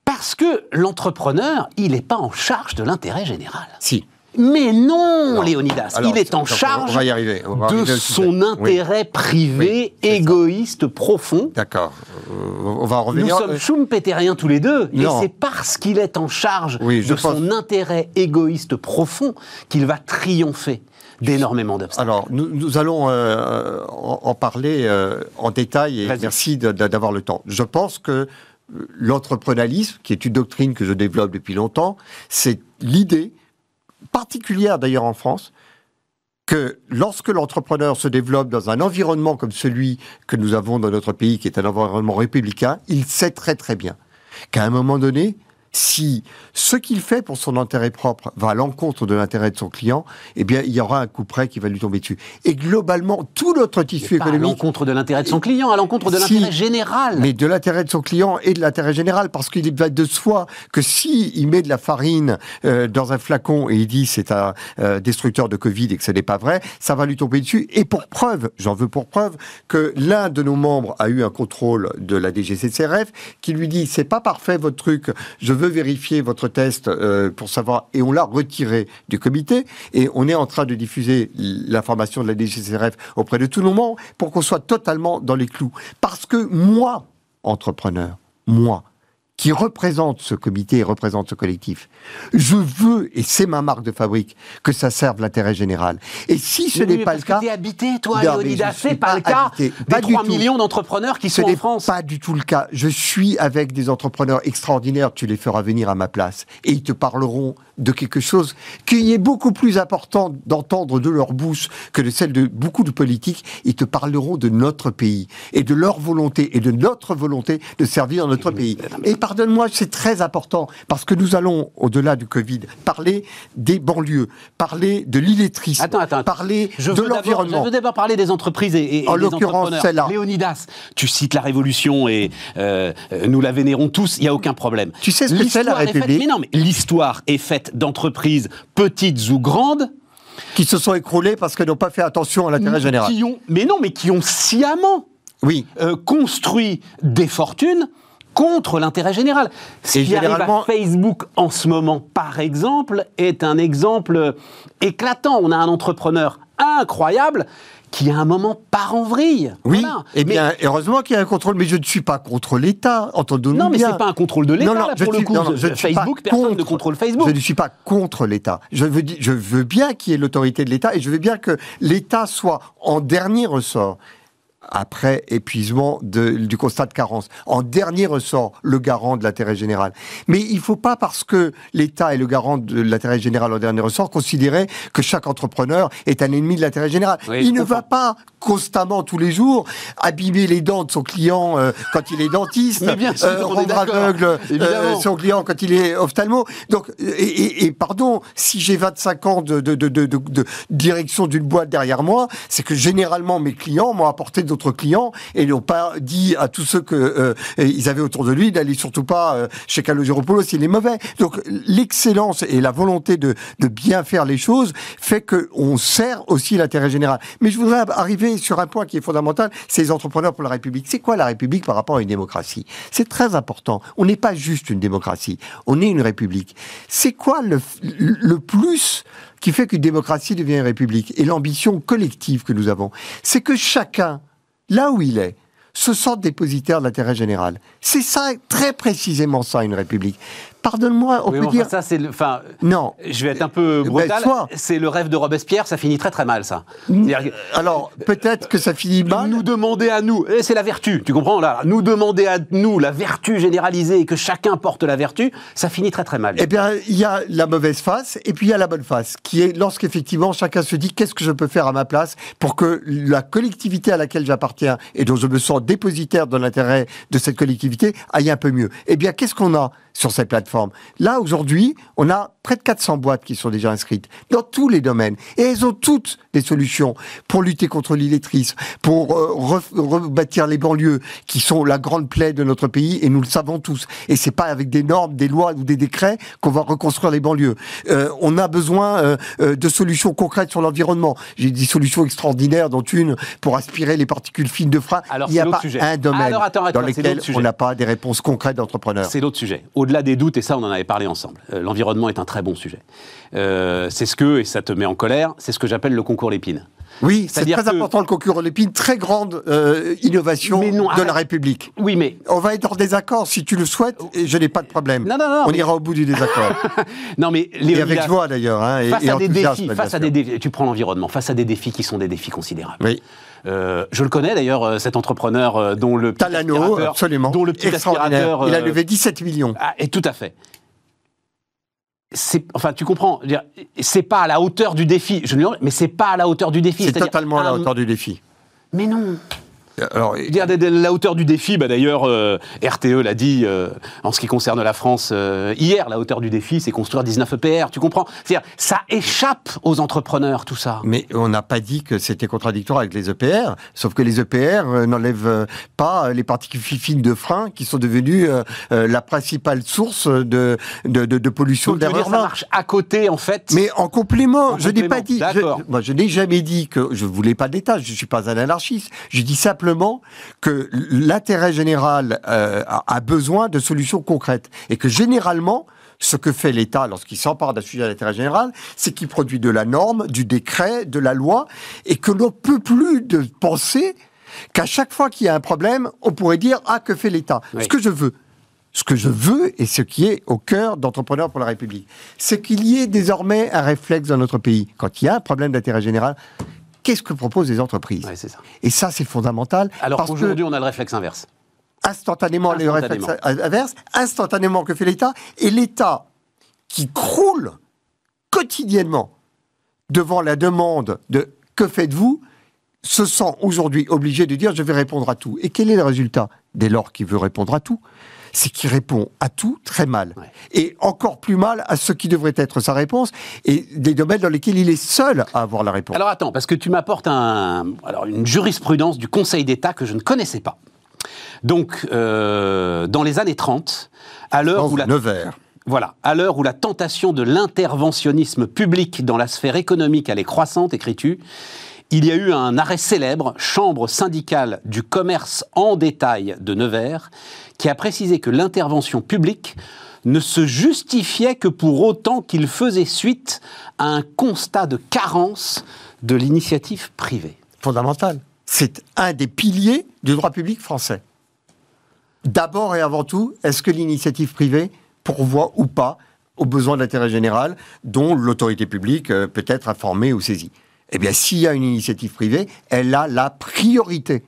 Parce que l'entrepreneur, il n'est pas en charge de l'intérêt général. Si. Mais non, Non. Léonidas, Alors, il est en on charge va y arriver. On va de arriver son Oui. intérêt privé, Oui, c'est ça. égoïste, profond. D'accord. Euh, on va en Nous revenir. sommes Euh, schumpeteriens tous les deux, et Non. c'est parce qu'il est en charge Oui, de son intérêt égoïste profond qu'il va triompher d'énormément d'obstacles. Alors, nous, nous allons euh, en, en parler euh, en détail et merci d'avoir le temps. Je pense que l'entrepreneurialisme, qui est une doctrine que je développe depuis longtemps, c'est l'idée, particulière d'ailleurs en France, que lorsque l'entrepreneur se développe dans un environnement comme celui que nous avons dans notre pays, qui est un environnement républicain, il sait très très bien qu'à un moment donné, si ce qu'il fait pour son intérêt propre va à l'encontre de l'intérêt de son client, eh bien, il y aura un coup près qui va lui tomber dessus. Et globalement, tout notre tissu Pas à économique, l'encontre de l'intérêt de son client, à l'encontre de Si, l'intérêt général. mais de l'intérêt de son client et de l'intérêt général, parce qu'il va de soi que si il met de la farine euh, dans un flacon et il dit c'est un euh, destructeur de Covid et que ce n'est pas vrai, ça va lui tomber dessus. Et pour preuve, j'en veux pour preuve que l'un de nos membres a eu un contrôle de la DGCCRF qui lui dit c'est pas parfait votre truc, je veux vérifier votre test euh, pour savoir et on l'a retiré du comité et on est en train de diffuser l'information de la DGCCRF auprès de tous nos membres pour qu'on soit totalement dans les clous. Parce que moi, entrepreneur, moi, qui représente ce comité et représente ce collectif, je veux, et c'est ma marque de fabrique, que ça serve l'intérêt général. Et si ce Oui, n'est pas parce le cas, t'es habité, toi, Non, Léonidas, c'est pas, pas le cas habité. des Pas du 3 tout. millions d'entrepreneurs qui ce sont en n'est France. pas du tout le cas. Je suis avec des entrepreneurs extraordinaires, tu les feras venir à ma place, et ils te parleront de quelque chose qui est beaucoup plus important d'entendre de leur bouche que de celle de beaucoup de politiques. Ils te parleront de notre pays, et de leur volonté, et de notre volonté de servir notre pays. Et pardonne-moi, c'est très important, parce que nous allons, au-delà du Covid, parler des banlieues, parler de l'illettrisme, Attends, attends, attends. parler Je de l'environnement. Je veux d'abord parler des entreprises et, et En l'occurrence, celle-là. Léonidas, tu cites la Révolution et euh, euh, nous la vénérons tous, il n'y a aucun problème. Tu sais ce que c'est, la faite- République Mais non, mais l'histoire est faite d'entreprises petites ou grandes qui se sont écroulés parce qu'ils n'ont pas fait attention à l'intérêt général. qui ont, mais non, mais qui ont sciemment Oui. euh, construit des fortunes contre l'intérêt général. Ce Et qui arrive à Facebook en ce moment, par exemple, est un exemple éclatant. On a un entrepreneur incroyable qui, à un moment, part en vrille. Oui, Voilà. Mais- bien, heureusement qu'il y a un contrôle, mais je ne suis pas contre l'État, entendons-nous non, mais bien. c'est pas un contrôle de l'État, Non, non, là, je pour le suis- coup. non, non, je ne Facebook, personne ne contre- contrôle Facebook. Je ne suis pas contre l'État. Je veux, di- je veux bien qu'il y ait l'autorité de l'État et je veux bien que l'État soit en dernier ressort. Après épuisement de- du constat de carence. En dernier ressort, le garant de l'intérêt général. Mais il ne faut pas, parce que l'État est le garant de l'intérêt général en dernier ressort, considérer que chaque entrepreneur est un ennemi de l'intérêt général. Oui, il ne comprends. va pas constamment, tous les jours, abîmer les dents de son client euh, quand il est dentiste, Mais bien sûr, on est rendre aveugle euh, son client quand il est ophtalmo. Donc, et, et- et pardon, si j'ai 25 ans de direction d'une boîte derrière moi, c'est que généralement mes clients m'ont apporté d'autres clients et n'ont pas dit à tous ceux que euh, avaient autour de lui d'aller surtout pas euh, chez Calogero s'il est mauvais. Donc l'excellence et la volonté de, de bien faire les choses fait que on sert aussi l'intérêt général. Mais je voudrais arriver sur un point qui est fondamental, c'est les entrepreneurs pour la République. C'est quoi la République par rapport à une démocratie? C'est très important. On n'est pas juste une démocratie, on est une République. C'est quoi le, le plus qui fait qu'une démocratie devient une République? Et l'ambition collective que nous avons C'est que chacun, là où il est, se sente dépositaire de l'intérêt général. C'est ça, très précisément ça, une République. Pardonne-moi, on Oui, peut dire... ça, c'est le. Enfin, Non. je vais être un peu Ben, brutal. soit. c'est le rêve de Robespierre, ça finit très très mal, ça. Que- Alors, peut-être que ça finit mal. Nous demander à nous, et c'est la vertu, tu comprends là, nous demander à nous la vertu généralisée et que chacun porte la vertu, ça finit très très mal. Eh bien, il y a la mauvaise face et puis il y a la bonne face, qui est lorsqu'effectivement chacun se dit qu'est-ce que je peux faire à ma place pour que la collectivité à laquelle j'appartiens et dont je me sens dépositaire de l'intérêt de cette collectivité aille un peu mieux? Eh bien, qu'est-ce qu'on a sur cette planète? Là, aujourd'hui, on a près de 400 boîtes qui sont déjà inscrites dans tous les domaines. Et elles ont toutes des solutions pour lutter contre l'illettrisme, pour euh, re- rebâtir les banlieues, qui sont la grande plaie de notre pays, et nous le savons tous. Et c'est pas avec des normes, des lois ou des décrets qu'on va reconstruire les banlieues. Euh, on a besoin euh, de solutions concrètes sur l'environnement. J'ai des solutions extraordinaires, dont une pour aspirer les particules fines de frein. Alors, Il n'y a pas sujet. un domaine Alors, attends, attends, dans lequel on n'a pas des réponses concrètes d'entrepreneurs. C'est l'autre sujet. Au-delà des doutes, et ça, on en avait parlé ensemble. euh, L'environnement est un très bon sujet. Euh, c'est ce que, et ça te met en colère, c'est ce que j'appelle le concours Lépine. Oui, c'est très que- important le concurrent Lépine, très grande euh, innovation non, de la République. Oui, mais On va être en désaccord si tu le souhaites, et je n'ai pas de problème. Non, non, non, On mais- ira au bout du désaccord. non, mais et Léonidas, avec joie d'ailleurs. Hein, et, face et à des défis, face à des défis, tu prends l'environnement, face à des défis qui sont des défis considérables. Oui. Euh, je le connais d'ailleurs, euh, cet entrepreneur euh, dont le petit Talano, aspirateur- absolument. dont le petit aspirateur, Il a levé 17 millions. Ah, et tout à fait. Enfin, tu comprends. C'est pas à la hauteur du défi. Je mais c'est pas à la hauteur du défi. C'est totalement à la hauteur du défi. Mais non. Alors, dire, de- la hauteur du défi, bah d'ailleurs, euh, RTE l'a dit euh, en ce qui concerne la France euh, hier, la hauteur du défi, c'est construire 19 EPR, tu comprends? C'est-à-dire, ça échappe aux entrepreneurs, tout ça. mais on n'a pas dit que c'était contradictoire avec les EPR, sauf que les EPR n'enlèvent pas les particules fines de frein qui sont devenues la principale source de, de, de, de pollution de l'air dire, ça urbain. marche à côté, en fait? Mais en complément, En je n'ai pas dit. je- moi, je n'ai jamais dit que je voulais pas d'État. Je suis pas un anarchiste. Je dis simplement que l'intérêt général euh, a, a besoin de solutions concrètes et que généralement. Ce que fait l'État lorsqu'il s'empare d'un sujet d'intérêt général, c'est qu'il produit de la norme, du décret, de la loi, et que l'on peut plus de penser qu'à chaque fois qu'il y a un problème, on pourrait dire ah que fait l'État? Oui. Ce que je veux, ce que je veux et ce qui est au cœur d'entrepreneurs pour la République, c'est qu'il y ait désormais un réflexe dans notre pays. Quand il y a un problème d'intérêt général, qu'est-ce que proposent les entreprises Ouais, c'est ça. Et ça, c'est fondamental. Alors qu'aujourd'hui, on a le réflexe inverse. instantanément, le Instantanément. réflexe inverse, instantanément, que fait l'État Et l'État qui croule quotidiennement devant la demande de que faites-vous? se sent aujourd'hui obligé de dire je vais répondre à tout. Et quel est le résultat? Dès lors qu'il veut répondre à tout c'est qu'il répond à tout très mal. Ouais. Et encore plus mal à ce qui devrait être sa réponse et des domaines dans lesquels il est seul à avoir la réponse. Alors attends, parce que tu m'apportes un, alors une jurisprudence du Conseil d'État que je ne connaissais pas. Donc, euh, dans les années 30, à l'heure où la Nevers. Voilà, à l'heure où la tentation de l'interventionnisme public dans la sphère économique est croissante, écris-tu, il y a eu un arrêt célèbre, Chambre syndicale du commerce en détail de Nevers, qui a précisé que l'intervention publique ne se justifiait que pour autant qu'il faisait suite à un constat de carence de l'initiative privée. fondamental. C'est un des piliers du droit public français. D'abord et avant tout, est-ce que l'initiative privée pourvoit ou pas aux besoins d'intérêt général dont l'autorité publique euh, peut être informée ou saisie? Eh bien, s'il y a une initiative privée, elle a la priorité.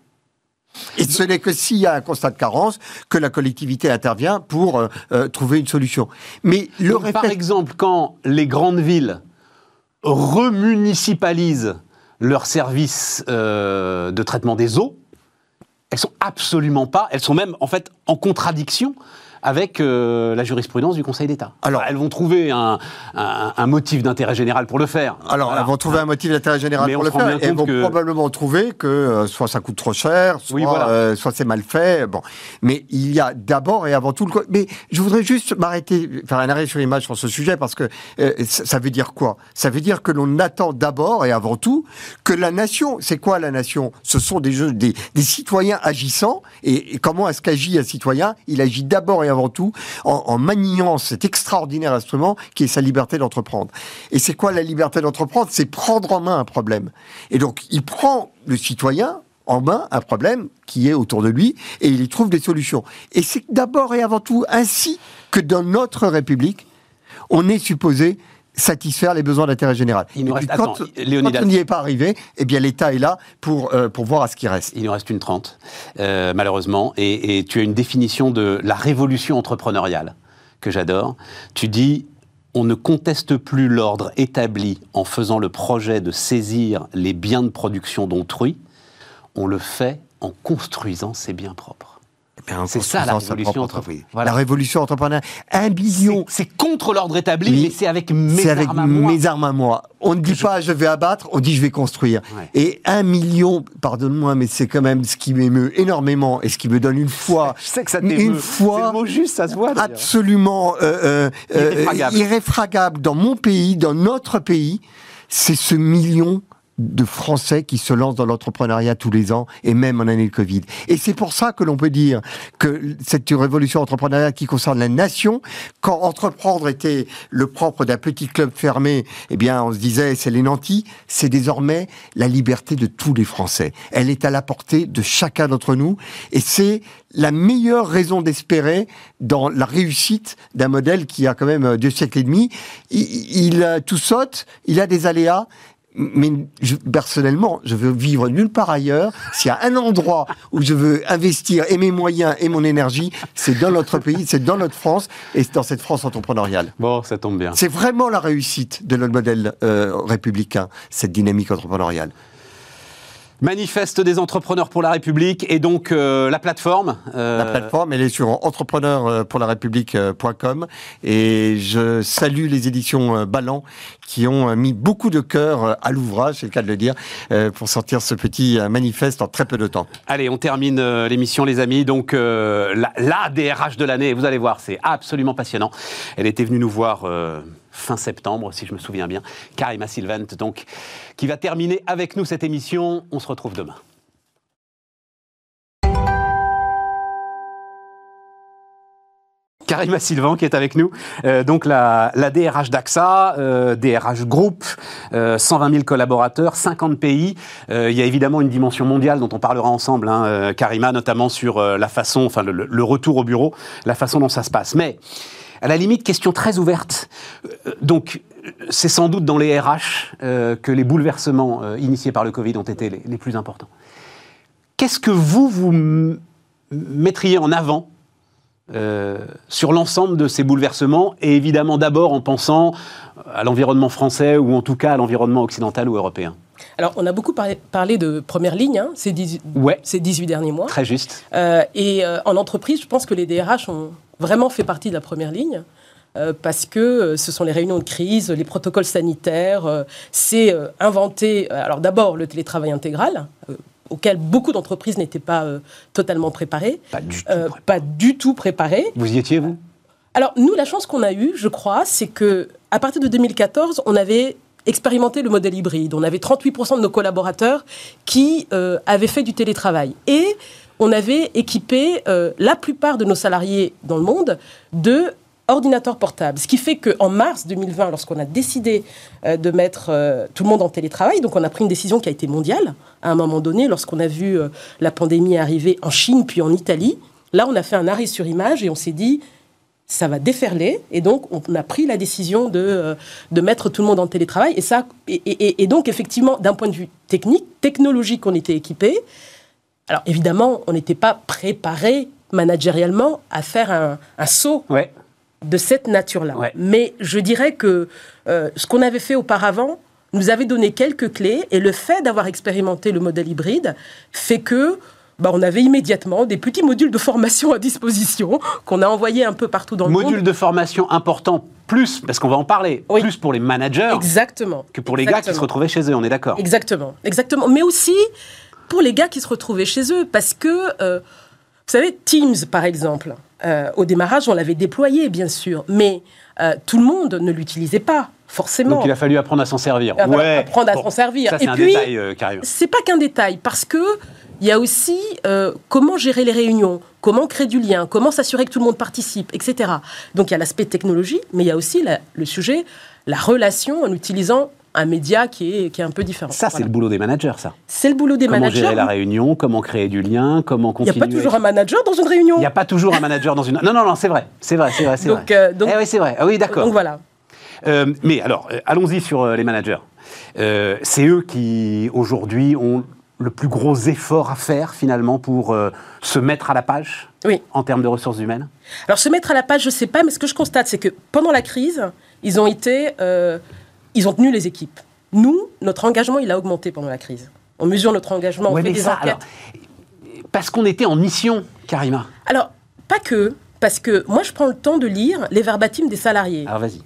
Et ce n'est que s'il y a un constat de carence que la collectivité intervient pour euh, euh, trouver une solution. Mais le Donc, par exemple, quand les grandes villes remunicipalisent leurs services euh, de traitement des eaux, elles sont absolument pas, elles sont même en fait en contradiction avec euh, la jurisprudence du Conseil d'État. Alors- elles vont trouver un, un- un motif d'intérêt général pour le faire. Alors, elles vont trouver un motif d'intérêt général Mais pour le faire. bien Elles vont que- probablement trouver que euh, soit ça coûte trop cher, soit, Oui, voilà. euh, soit c'est mal fait. Bon, mais il y a d'abord et avant tout le. Mais je voudrais juste m'arrêter, faire un arrêt sur l'image sur ce sujet parce que ça, ça veut dire quoi? Ça veut dire que l'on attend d'abord et avant tout que la nation. C'est quoi la nation? Ce sont des, jeux, des, des citoyens agissants. Et, et comment est-ce qu'agit un citoyen? Il agit d'abord et avant tout en, en maniant cet extraordinaire instrument qui est sa liberté d'entreprendre. Et c'est quoi la liberté d'entreprendre? C'est prendre en main un problème. Et donc, il prend le citoyen en main un problème qui est autour de lui et il y trouve des solutions. Et c'est d'abord et avant tout ainsi que dans notre République, on est supposé satisfaire les besoins d'intérêt général. Il nous reste- quand, attends, quand on n'y est pas arrivé, eh bien l'État est là pour, euh, pour voir à ce qui reste. Il nous reste une trente, euh, malheureusement, et, et tu as une définition de la révolution entrepreneuriale que j'adore. Tu dis on ne conteste plus l'ordre établi en faisant le projet de saisir les biens de production d'autrui, on le fait en construisant ses biens propres. Eh C'est ça, la révolution propre entre- entreprise. voilà. La révolution entrepreneuriale. Un billion. C'est contre l'ordre établi, mais c'est avec mes avec armes à moi. mes armes à moi. On ne dit pas je vais abattre, on dit je vais construire. Ouais. Et un million, pardonne-moi, mais c'est quand même ce qui m'émeut énormément et ce qui me donne une foi. Je sais que ça Une foi- C'est le mot juste, ça se voit. absolument euh, euh, euh, Irréfragable. irréfragable dans mon pays, dans notre pays, c'est ce million de Français qui se lancent dans l'entrepreneuriat tous les ans et même en année de Covid. Et c'est pour ça que l'on peut dire que cette révolution entrepreneuriale qui concerne la nation, quand entreprendre était le propre d'un petit club fermé, eh bien on se disait c'est les nantis, c'est désormais la liberté de tous les Français. Elle est à la portée de chacun d'entre nous et c'est la meilleure raison d'espérer dans la réussite d'un modèle qui a quand même euh, deux siècles et demi. Il, il a tout saute, il a des aléas. Mais je- personnellement, je veux vivre nulle part ailleurs. S'il y a un endroit où je veux investir et mes moyens et mon énergie, c'est dans notre pays, c'est dans notre France et c'est dans cette France entrepreneuriale. Bon, ça tombe bien. C'est vraiment la réussite de notre modèle euh, républicain, cette dynamique entrepreneuriale. Manifeste des entrepreneurs pour la République et donc euh, la plateforme. euh, La plateforme, elle est sur entrepreneurpourlarépublique.com et je salue les éditions euh, Ballant qui ont euh, mis beaucoup de cœur euh, à l'ouvrage, c'est le cas de le dire, euh, pour sortir ce petit euh, manifeste en très peu de temps. Allez, on termine euh, l'émission, les amis. Donc, euh, la, la DRH de l'année, vous allez voir, c'est absolument passionnant. Elle était venue nous voir euh, fin septembre, si je me souviens bien. Karima Sylvent, donc, qui va terminer avec nous cette émission. On se retrouve demain. Karima Sylvain qui est avec nous, Euh, donc la, DRH d'AXA, DRH Group, euh, 120 000 collaborateurs, 50 pays. Euh, il y a évidemment une dimension mondiale dont on parlera ensemble, hein, euh, Karima, notamment sur la façon, enfin le, le retour au bureau, la façon dont ça se passe. Mais à la limite, question très ouverte. Euh, donc c'est sans doute dans les RH euh, que les bouleversements euh, initiés par le Covid ont été les, les plus importants. Qu'est-ce que vous, vous mettriez en avant euh, sur l'ensemble de ces bouleversements, et évidemment d'abord en pensant à l'environnement français ou en tout cas à l'environnement occidental ou européen. Alors, on a beaucoup parlé, parlé de première ligne hein, ces, 18, Ouais, ces 18 derniers mois. très juste. Et en entreprise, je pense que les DRH ont vraiment fait partie de la première ligne. euh, parce que euh, ce sont les réunions de crise, les protocoles sanitaires, euh, c'est inventer, alors d'abord le télétravail intégral, auquel beaucoup d'entreprises n'étaient pas totalement préparées, Pas du tout. pas du tout préparées. Vous y étiez, vous? Alors, nous, la chance qu'on a eue, je crois, c'est que à partir de 2014, on avait expérimenté le modèle hybride. On avait 38% de nos collaborateurs qui avaient fait du télétravail. Et on avait équipé euh, la plupart de nos salariés dans le monde de ordinateurs portables. Ce qui fait qu'en mars 2020, lorsqu'on a décidé euh, de mettre euh, tout le monde en télétravail, donc on a pris une décision qui a été mondiale à un moment donné, lorsqu'on a vu la pandémie arriver en Chine puis en Italie, là on a fait un arrêt sur image et on s'est dit, ça va déferler. Et donc, on a pris la décision de, de mettre tout le monde en télétravail. Et, ça, et- et donc, effectivement, d'un point de vue technique, technologique, on était équipé. Alors, évidemment, on n'était pas préparé managérialement à faire un, un saut Ouais. de cette nature-là. Ouais. Mais je dirais que euh, ce qu'on avait fait auparavant nous avait donné quelques clés et le fait d'avoir expérimenté le modèle hybride fait que bah, on avait immédiatement des petits modules de formation à disposition qu'on a envoyés un peu partout dans le Module monde. de formation important, plus, parce qu'on va en parler, Oui. plus pour les managers Exactement. que pour les gars qui se retrouvaient chez eux, on est d'accord Exactement, exactement. Mais aussi pour les gars qui se retrouvaient chez eux, parce que, euh, vous savez, Teams, par exemple, euh, au démarrage, on l'avait déployé, bien sûr, mais euh, tout le monde ne l'utilisait pas, forcément. Donc il a fallu apprendre à s'en servir. Ah, ouais. apprendre à Bon, s'en servir. Ça, c'est Et un puis, détail, euh, c'est pas qu'un détail, parce que il y a aussi euh, comment gérer les réunions, comment créer du lien, comment s'assurer que tout le monde participe, etc. Donc il y a l'aspect technologie, mais il y a aussi la- le sujet, la relation en utilisant un média qui est, qui est un peu différent. Ça, c'est le boulot des managers, ça. C'est le boulot des Comment managers. gérer la réunion, comment créer du lien, comment Il n'y a continuer. pas toujours un manager dans une réunion. Il n'y a pas toujours un manager dans une. Non, non, non, c'est vrai, c'est vrai, c'est vrai, c'est Donc, vrai. euh, donc- eh oui, c'est vrai. Ah oui, d'accord. Donc voilà. Euh, mais alors, euh, allons-y sur euh, les managers. C'est eux qui, aujourd'hui, ont le plus gros effort à faire, finalement, pour euh, se mettre à la page Oui. en termes de ressources humaines? Alors se mettre à la page, je sais pas, mais ce que je constate, c'est que pendant la crise, ils ont été, euh, ils ont tenu les équipes. Nous, notre engagement, il a augmenté pendant la crise. On mesure notre engagement, on fait des ça, enquêtes. alors, parce qu'on était en mission, Karima. Alors, pas que, parce que moi, je prends le temps de lire les verbatims des salariés. Alors vas-y.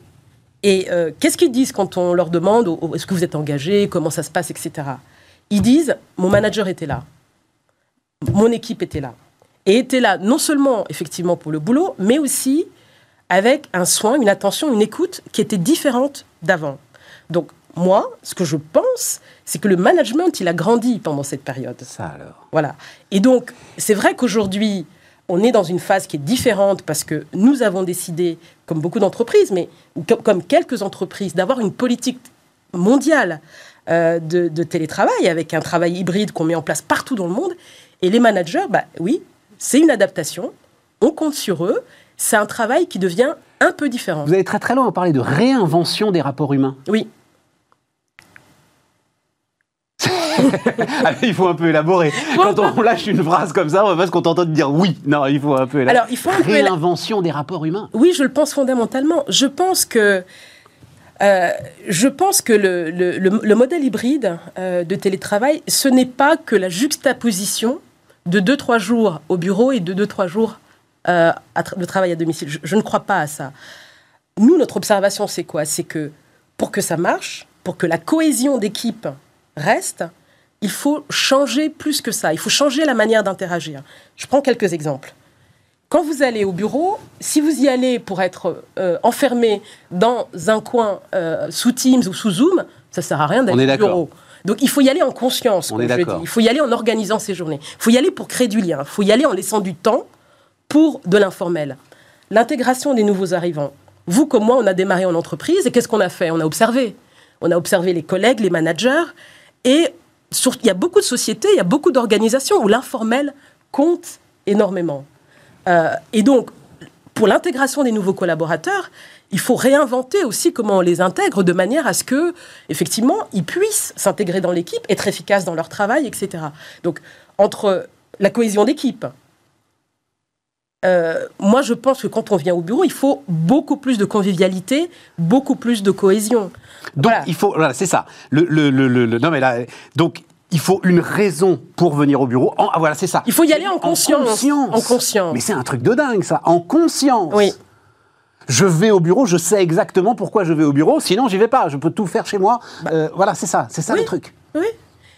Et euh, qu'est-ce qu'ils disent quand on leur demande oh, est-ce que vous êtes engagé, comment ça se passe, etc. Ils disent mon manager était là, mon équipe était là. Et était là non seulement effectivement pour le boulot, mais aussi avec un soin, une attention, une écoute qui était différente d'avant. Donc moi, ce que je pense, c'est que le management, il a grandi pendant cette période. Ça alors. Voilà. Et donc, c'est vrai qu'aujourd'hui, on est dans une phase qui est différente parce que nous avons décidé, comme beaucoup d'entreprises, mais comme quelques entreprises, d'avoir une politique mondiale euh, de, de télétravail avec un travail hybride qu'on met en place partout dans le monde. Et les managers, bah oui, c'est une adaptation. On compte sur eux. C'est un travail qui devient un peu différent. Vous allez très très loin à parler de réinvention des rapports humains. Oui. Ah, il faut un peu élaborer. Quand on lâche une phrase comme ça, on va pas se contenter de dire oui. Non, il faut un peu élaborer. Alors, il faut un peu Réinvention des rapports humains. Oui, je le pense fondamentalement. Je pense que, euh, je pense que le, le- le- le modèle hybride euh, de télétravail, ce n'est pas que la juxtaposition de 2-3 jours au bureau et de 2-3 jours euh, tra- de travail à domicile. Je, je ne crois pas à ça. Nous, notre observation, c'est quoi? C'est que pour que ça marche, pour que la cohésion d'équipe reste, il faut changer plus que ça. Il faut changer la manière d'interagir. Je prends quelques exemples. Quand vous allez au bureau, si vous y allez pour être euh, enfermé dans un coin euh, sous Teams ou sous Zoom, ça sert à rien d'aller au bureau. Donc il faut y aller en conscience. On est je le d'accord. dis. Il faut y aller en organisant ses journées. Il faut y aller pour créer du lien. Il faut y aller en laissant du temps pour de l'informel. L'intégration des nouveaux arrivants. Vous comme moi, on a démarré en entreprise et qu'est-ce qu'on a fait? On a observé. On a observé les collègues, les managers et sur- il y a beaucoup de sociétés, il y a beaucoup d'organisations où l'informel compte énormément. Euh, et donc, pour l'intégration des nouveaux collaborateurs, il faut réinventer aussi comment on les intègre de manière à ce que, effectivement, ils puissent s'intégrer dans l'équipe, être efficaces dans leur travail, etc. Donc, entre la cohésion d'équipe, euh, moi, je pense que quand on vient au bureau, il faut beaucoup plus de convivialité, beaucoup plus de cohésion. Donc Voilà. il faut, voilà, c'est ça. Le, le, le, non mais là, donc il faut une raison pour venir au bureau. En- ah, voilà, c'est ça. Il faut y aller en conscience. conscience. En conscience. Mais c'est un truc de dingue ça. En conscience. Oui. Je vais au bureau, je sais exactement pourquoi je vais au bureau. Sinon, j'y vais pas. Je peux tout faire chez moi. Euh, voilà, c'est ça. C'est ça Bah. Oui. le truc. Oui.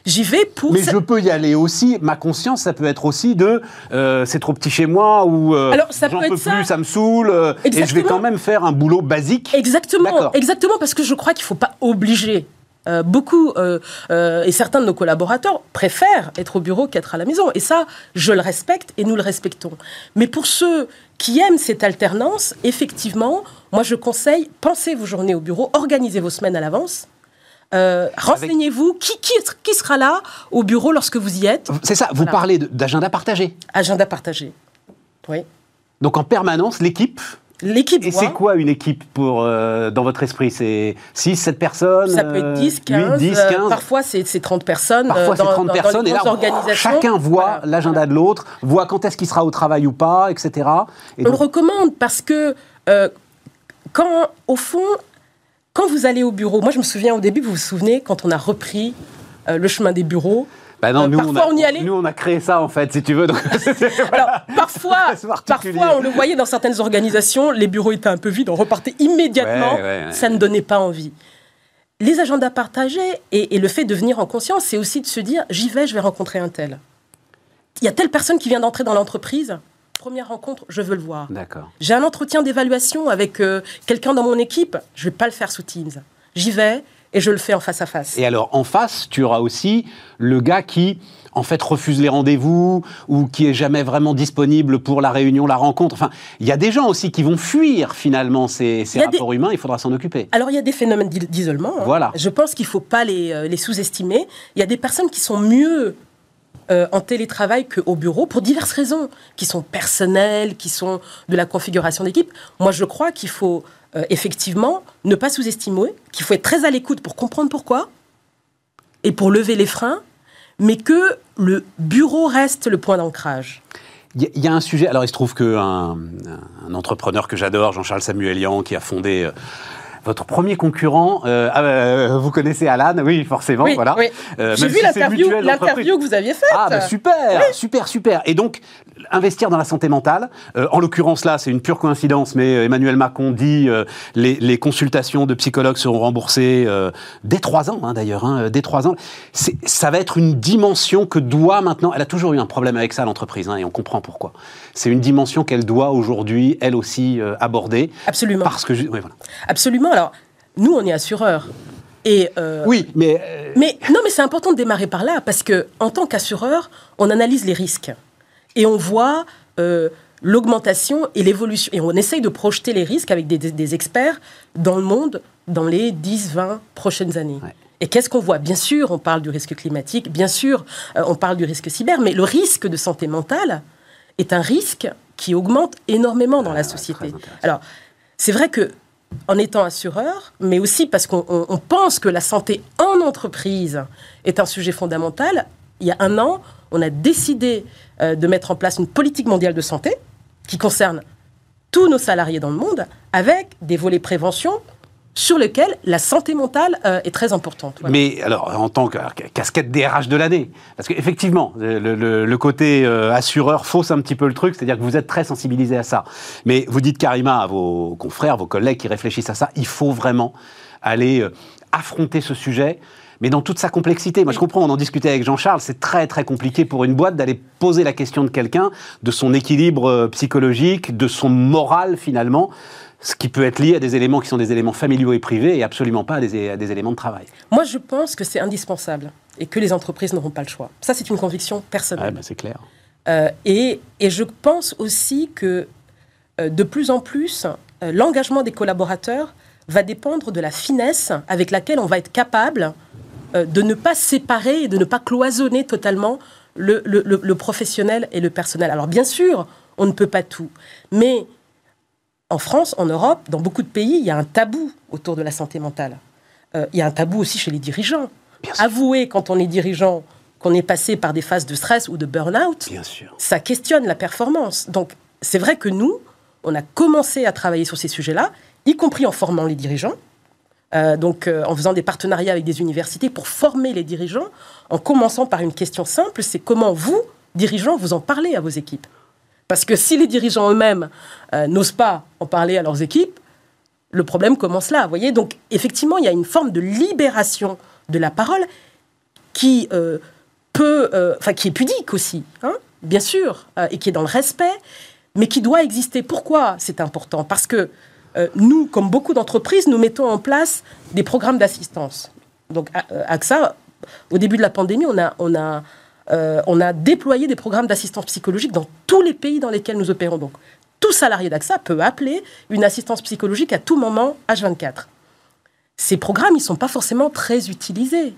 J'y vais pour. Mais ça- je peux y aller aussi. Ma conscience, ça peut être aussi de euh, c'est trop petit chez moi ou euh, Alors, ça j'en peut peux ça. plus, ça me saoule. euh, et je vais quand même faire un boulot basique. Exactement, exactement, parce que je crois qu'il ne faut pas obliger. Euh, beaucoup euh, euh, et certains de nos collaborateurs préfèrent être au bureau qu'être à la maison. Et ça, je le respecte et nous le respectons. Mais pour ceux qui aiment cette alternance, effectivement, moi je conseille, pensez vos journées au bureau, organisez vos semaines à l'avance. Euh, Renseignez-vous qui, qui, qui sera là au bureau lorsque vous y êtes? C'est ça. Vous Voilà. parlez d'agenda partagé. Agenda partagé. Oui. Donc en permanence, l'équipe. L'équipe Et c'est quoi une équipe pour, euh, dans votre esprit? C'est 6, 7 personnes Ça peut être euh, 10, 15, 8, 10, euh, 15 parfois c'est c'est 30 personnes. Parfois, euh, c'est dans- 30 dans- dans personnes, les et là, organisations. chacun voit Voilà. l'agenda de l'autre, voit quand est-ce qu'il sera au travail ou pas, etc. Et On le donc, recommande parce que, euh, quand, au fond, quand vous allez au bureau, moi je me souviens au début, vous vous souvenez, quand on a repris euh, le chemin des bureaux? bah non, euh, nous, parfois, on, a, on y allait? nous, on a créé ça, en fait, si tu veux. donc c'était- Alors, parfois, parfois, on le voyait dans certaines organisations, les bureaux étaient un peu vides, on repartait immédiatement, Ouais, ouais, ouais. ça ne donnait pas envie. Les agendas partagés et, et le fait de venir en conscience, c'est aussi de se dire j'y vais, je vais rencontrer un tel. Il y a telle personne qui vient d'entrer dans l'entreprise, première rencontre, je veux le voir. D'accord. J'ai un entretien d'évaluation avec euh, quelqu'un dans mon équipe, je vais pas le faire sous Teams. J'y vais et je le fais en face à face. Et alors, en face, tu auras aussi le gars qui, en fait, refuse les rendez-vous ou qui est jamais vraiment disponible pour la réunion, la rencontre. Enfin, il y a des gens aussi qui vont fuir, finalement, ces, des- rapports humains. Il faudra s'en occuper. Alors il y a des phénomènes d'i- d'isolement. hein. Voilà. Je pense qu'il ne faut pas les, euh, les sous-estimer. Il y a des personnes qui sont mieux euh, en télétravail qu'au bureau pour diverses raisons, qui sont personnelles, qui sont de la configuration d'équipe. Moi, je crois qu'il faut euh, effectivement ne pas sous-estimer, qu'il faut être très à l'écoute pour comprendre pourquoi et pour lever les freins, mais que le bureau reste le point d'ancrage. Il y, a- un sujet. Alors, il se trouve qu'un un entrepreneur que j'adore, Jean-Charles Samuelian, qui a fondé. euh, votre premier concurrent, euh, ah, euh, vous connaissez Alan, oui, forcément, Oui, voilà. oui. Euh, J'ai vu si l'interview que vous aviez faite. Ah, bah, super, super, super. Et donc, investir dans la santé mentale, euh, en l'occurrence là, c'est une pure coïncidence, mais euh, Emmanuel Macron dit euh, les, les consultations de psychologues seront remboursées euh, dès trois ans, hein, d'ailleurs, hein, dès trois ans. Ça va être une dimension que doit maintenant. Elle a toujours eu un problème avec ça, l'entreprise, hein, et on comprend pourquoi. C'est une dimension qu'elle doit aujourd'hui, elle aussi, aborder. Absolument. Parce que. oui, voilà. Absolument. Alors, nous, on est assureurs. Et euh, Oui, mais. euh, Mais non, mais c'est important de démarrer par là parce que en tant qu'assureur, on analyse les risques et on voit euh, l'augmentation et l'évolution et on essaye de projeter les risques avec des, des- des experts dans le monde dans les 10, 20 prochaines années. Ouais. Et qu'est-ce qu'on voit? Bien sûr, on parle du risque climatique, bien sûr, euh, on parle du risque cyber, mais le risque de santé mentale est un risque qui augmente énormément dans la société. très intéressant. Alors, c'est vrai que en étant assureur, mais aussi parce qu'on on- on pense que la santé en entreprise est un sujet fondamental. Il y a un an, on a décidé de mettre en place une politique mondiale de santé qui concerne tous nos salariés dans le monde, avec des volets prévention sur lesquels la santé mentale euh, est très importante. Mais alors, en tant que alors, casquette DRH de l'année, parce qu'effectivement, le, côté euh, assureur fausse un petit peu le truc, c'est-à-dire que vous êtes très sensibilisé à ça. Mais vous dites, Karima, à vos confrères, vos collègues qui réfléchissent à ça, il faut vraiment aller euh, affronter ce sujet. Mais dans toute sa complexité. Moi, je comprends, on en discutait avec Jean-Charles, c'est très, très compliqué pour une boîte d'aller poser la question de quelqu'un, de son équilibre euh, psychologique, de son moral, finalement, ce qui peut être lié à des éléments qui sont des éléments familiaux et privés et absolument pas à des, à des éléments de travail. Moi, je pense que c'est indispensable et que les entreprises n'auront pas le choix. Ça, c'est une conviction personnelle. Ouais, bah, c'est clair. Euh, et, et je pense aussi que euh, de plus en plus, euh, l'engagement des collaborateurs va dépendre de la finesse avec laquelle on va être capable de ne pas séparer et de ne pas cloisonner totalement le, le- le- le professionnel et le personnel. Alors bien sûr, on ne peut pas tout, mais en France, en Europe, dans beaucoup de pays, il y a un tabou autour de la santé mentale. Euh, il y a un tabou aussi chez les dirigeants. Avouer quand on est dirigeant qu'on est passé par des phases de stress ou de burn-out, ça questionne la performance. Donc, c'est vrai que nous, on a commencé à travailler sur ces sujets-là, y compris en formant les dirigeants, euh, donc euh, en faisant des partenariats avec des universités pour former les dirigeants, en commençant par une question simple, c'est comment vous, dirigeants, vous en parlez à vos équipes? Parce que si les dirigeants eux-mêmes euh, n'osent pas en parler à leurs équipes, le problème commence là. Voyez, donc effectivement, il y a une forme de libération de la parole qui peut, enfin qui est pudique aussi, hein, bien sûr, et qui est dans le respect, mais qui doit exister. Pourquoi c'est important? Parce que euh, nous, comme beaucoup d'entreprises, nous mettons en place des programmes d'assistance. Donc, euh, AXA, au début de la pandémie, on a, on a, euh, on a déployé des programmes d'assistance psychologique dans tous les pays dans lesquels nous opérons. Donc, tout salarié d'AXA peut appeler une assistance psychologique à tout moment, H24. Ces programmes, ils ne sont pas forcément très utilisés.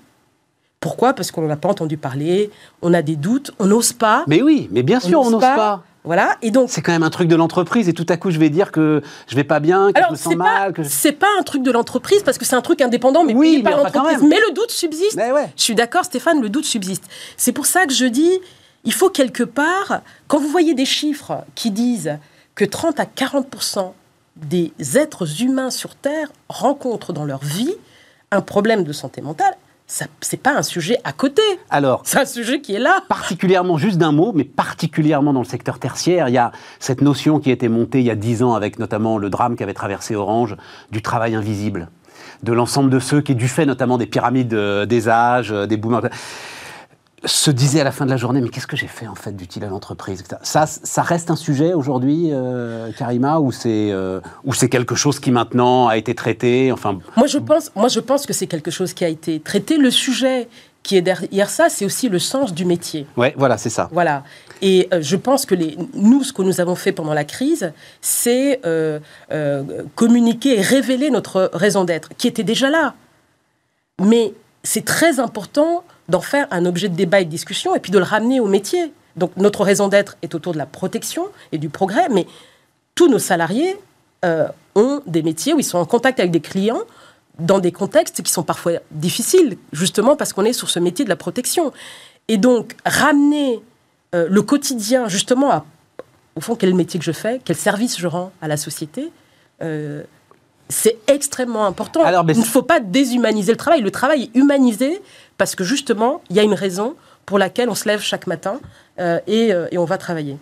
Pourquoi? Parce qu'on n'en a pas entendu parler, on a des doutes, on n'ose pas. Mais oui, mais bien sûr, on n'ose pas. Voilà, et donc C'est quand même un truc de l'entreprise et tout à coup je vais dire que je vais pas bien, que je me sens c'est mal, que c'est pas un truc de l'entreprise parce que c'est un truc indépendant, mais Oui, payé par l'entreprise. Mais le doute subsiste. Ouais. Je suis d'accord, Stéphane, le doute subsiste. C'est pour ça que je dis, il faut quelque part, quand vous voyez des chiffres qui disent que 30 à 40 des êtres humains sur Terre rencontrent dans leur vie un problème de santé mentale, c'est pas un sujet à côté. Alors, C'est un sujet qui est là. particulièrement, juste d'un mot, mais particulièrement dans le secteur tertiaire, il y a cette notion qui a été montée il y a dix ans avec notamment le drame qu'avait traversé Orange, du travail invisible, de l'ensemble de ceux qui, du fait notamment des pyramides euh, des âges, euh, des boomers, se disaient à la fin de la journée, mais qu'est-ce que j'ai fait en fait d'utile à l'entreprise ça, ça reste un sujet aujourd'hui, euh, Karima, ou c'est euh, c'est quelque chose qui maintenant a été traité Enfin, Moi, je pense, moi, je pense que c'est quelque chose qui a été traité. Le sujet qui est derrière ça, c'est aussi le sens du métier. ouais, voilà, c'est ça. Voilà. Et euh, je pense que les, nous, ce que nous avons fait pendant la crise, c'est euh, communiquer et révéler notre raison d'être, qui était déjà là. Mais c'est très important d'en faire un objet de débat et de discussion, et puis de le ramener au métier. Donc notre raison d'être est autour de la protection et du progrès, mais tous nos salariés euh, ont des métiers où ils sont en contact avec des clients dans des contextes qui sont parfois difficiles, justement parce qu'on est sur ce métier de la protection. Et donc, ramener euh, le quotidien, justement, à, au fond, quel métier que je fais, quel service je rends à la société, euh, C'est extrêmement important. Alors, mais Il ne faut pas déshumaniser le travail. Le travail est humanisé parce que justement, il y a une raison pour laquelle on se lève chaque matin euh, et, euh, et on va travailler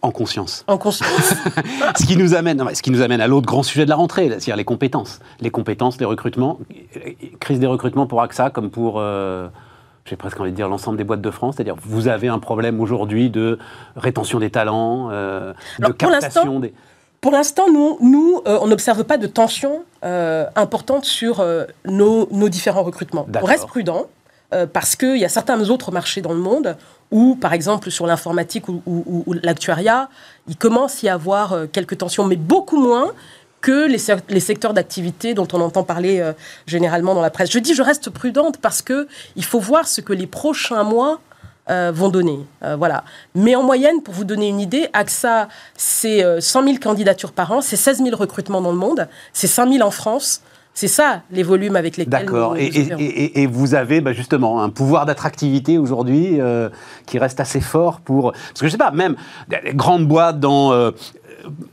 En conscience. en conscience. ce qui nous amène, ce qui nous amène à l'autre grand sujet de la rentrée, c'est-à-dire les compétences. Les compétences, les recrutements. Crise des recrutements pour AXA comme pour, euh, j'ai presque envie de dire, l'ensemble des boîtes de France. C'est-à-dire vous avez un problème aujourd'hui de rétention des talents, euh, de Alors, captation des... Pour l'instant, nous, nous euh, on n'observe pas de tension euh, importante sur euh, nos, nos différents recrutements. On reste prudent euh, parce qu'il y a certains autres marchés dans le monde où, par exemple, sur l'informatique ou, l'actuariat, il commence à y avoir euh, quelques tensions, mais beaucoup moins que les, sec- les secteurs d'activité dont on entend parler euh, généralement dans la presse. Je dis je reste prudente parce que il faut voir ce que les prochains mois vont donner. Voilà. Mais en moyenne, pour vous donner une idée, AXA, c'est euh, 100 000 candidatures par an, c'est 16 000 recrutements dans le monde, c'est 5 000 en France. C'est ça les volumes avec lesquels D'accord. Et, vous avez bah, justement un pouvoir d'attractivité aujourd'hui euh, qui reste assez fort pour. Parce que je sais pas, même les grandes boîtes dans. euh,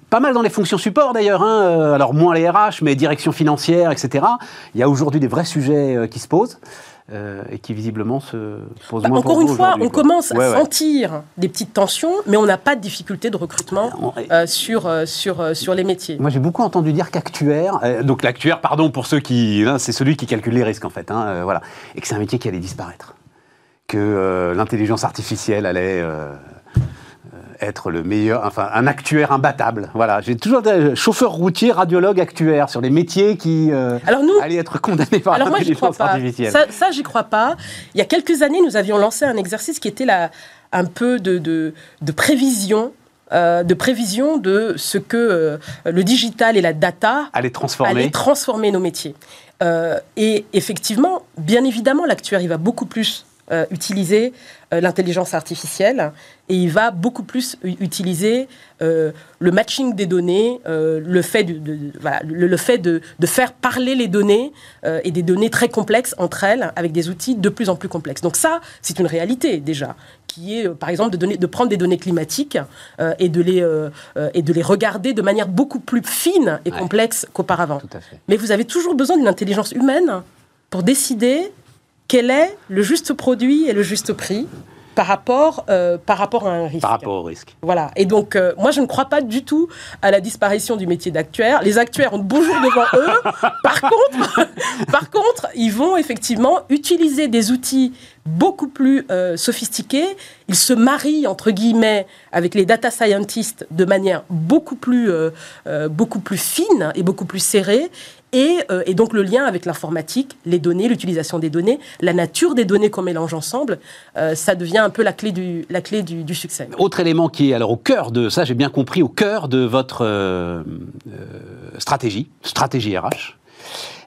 pas mal dans les fonctions support d'ailleurs, hein, euh, alors moins les RH, mais direction financière, etc. Il y a aujourd'hui des vrais sujets qui se posent euh, et qui visiblement se posent Bah, moins encore une fois, on commence Ouais, à ouais. sentir des petites tensions, mais on n'a pas de difficulté de recrutement On- euh, sur, euh, sur, sur les métiers. Moi, j'ai beaucoup entendu dire qu'actuaire, donc l'actuaire, pardon pour ceux qui, hein, c'est celui qui calcule les risques en fait, hein, voilà, et que c'est un métier qui allait disparaître, que l'intelligence artificielle allait être le meilleur, enfin un actuaire imbattable. Voilà, j'ai toujours été chauffeur routier, radiologue, actuaire sur les métiers qui euh, Alors nous, allaient être condamnés par Alors moi, j'y crois l'intelligence pas. artificielle. Ça, ça j'y crois pas. Il y a quelques années, nous avions lancé un exercice qui était là, un peu de, de, de prévision. euh, de prévision de ce que euh, le digital et la data Allait transformer. allaient transformer nos métiers. Euh, et effectivement, bien évidemment, l'actuaire, il va beaucoup plus utiliser l'intelligence artificielle et il va beaucoup plus utiliser euh, le matching des données, euh, le fait, de, de- de- voilà, le, le fait de, de faire parler les données euh, et des données très complexes entre elles avec des outils de plus en plus complexes. Donc ça, c'est une réalité déjà qui est euh, par exemple de, donner- de prendre des données climatiques euh, et, de les, euh, euh, et de les regarder de manière beaucoup plus fine et Ouais. complexe qu'auparavant. Mais vous avez toujours besoin d'une intelligence humaine pour décider quel est le juste produit et le juste prix par rapport, euh, par rapport à un risque. Par rapport au risque. Voilà. Et donc, euh, moi, je ne crois pas du tout à la disparition du métier d'actuaire. Les actuaires ont de beaux jours devant eux. Par contre, par contre, ils vont effectivement utiliser des outils beaucoup plus euh, sophistiqués. Ils se marient, entre guillemets, avec les data scientists de manière beaucoup plus, beaucoup plus fine et beaucoup plus serrée. Et, euh, et donc le lien avec l'informatique, les données, l'utilisation des données, la nature des données qu'on mélange ensemble, euh, ça devient un peu la clé du, la clé du, du succès. Autre élément qui est alors au cœur de ça, j'ai bien compris, au cœur de votre euh, stratégie, stratégie RH,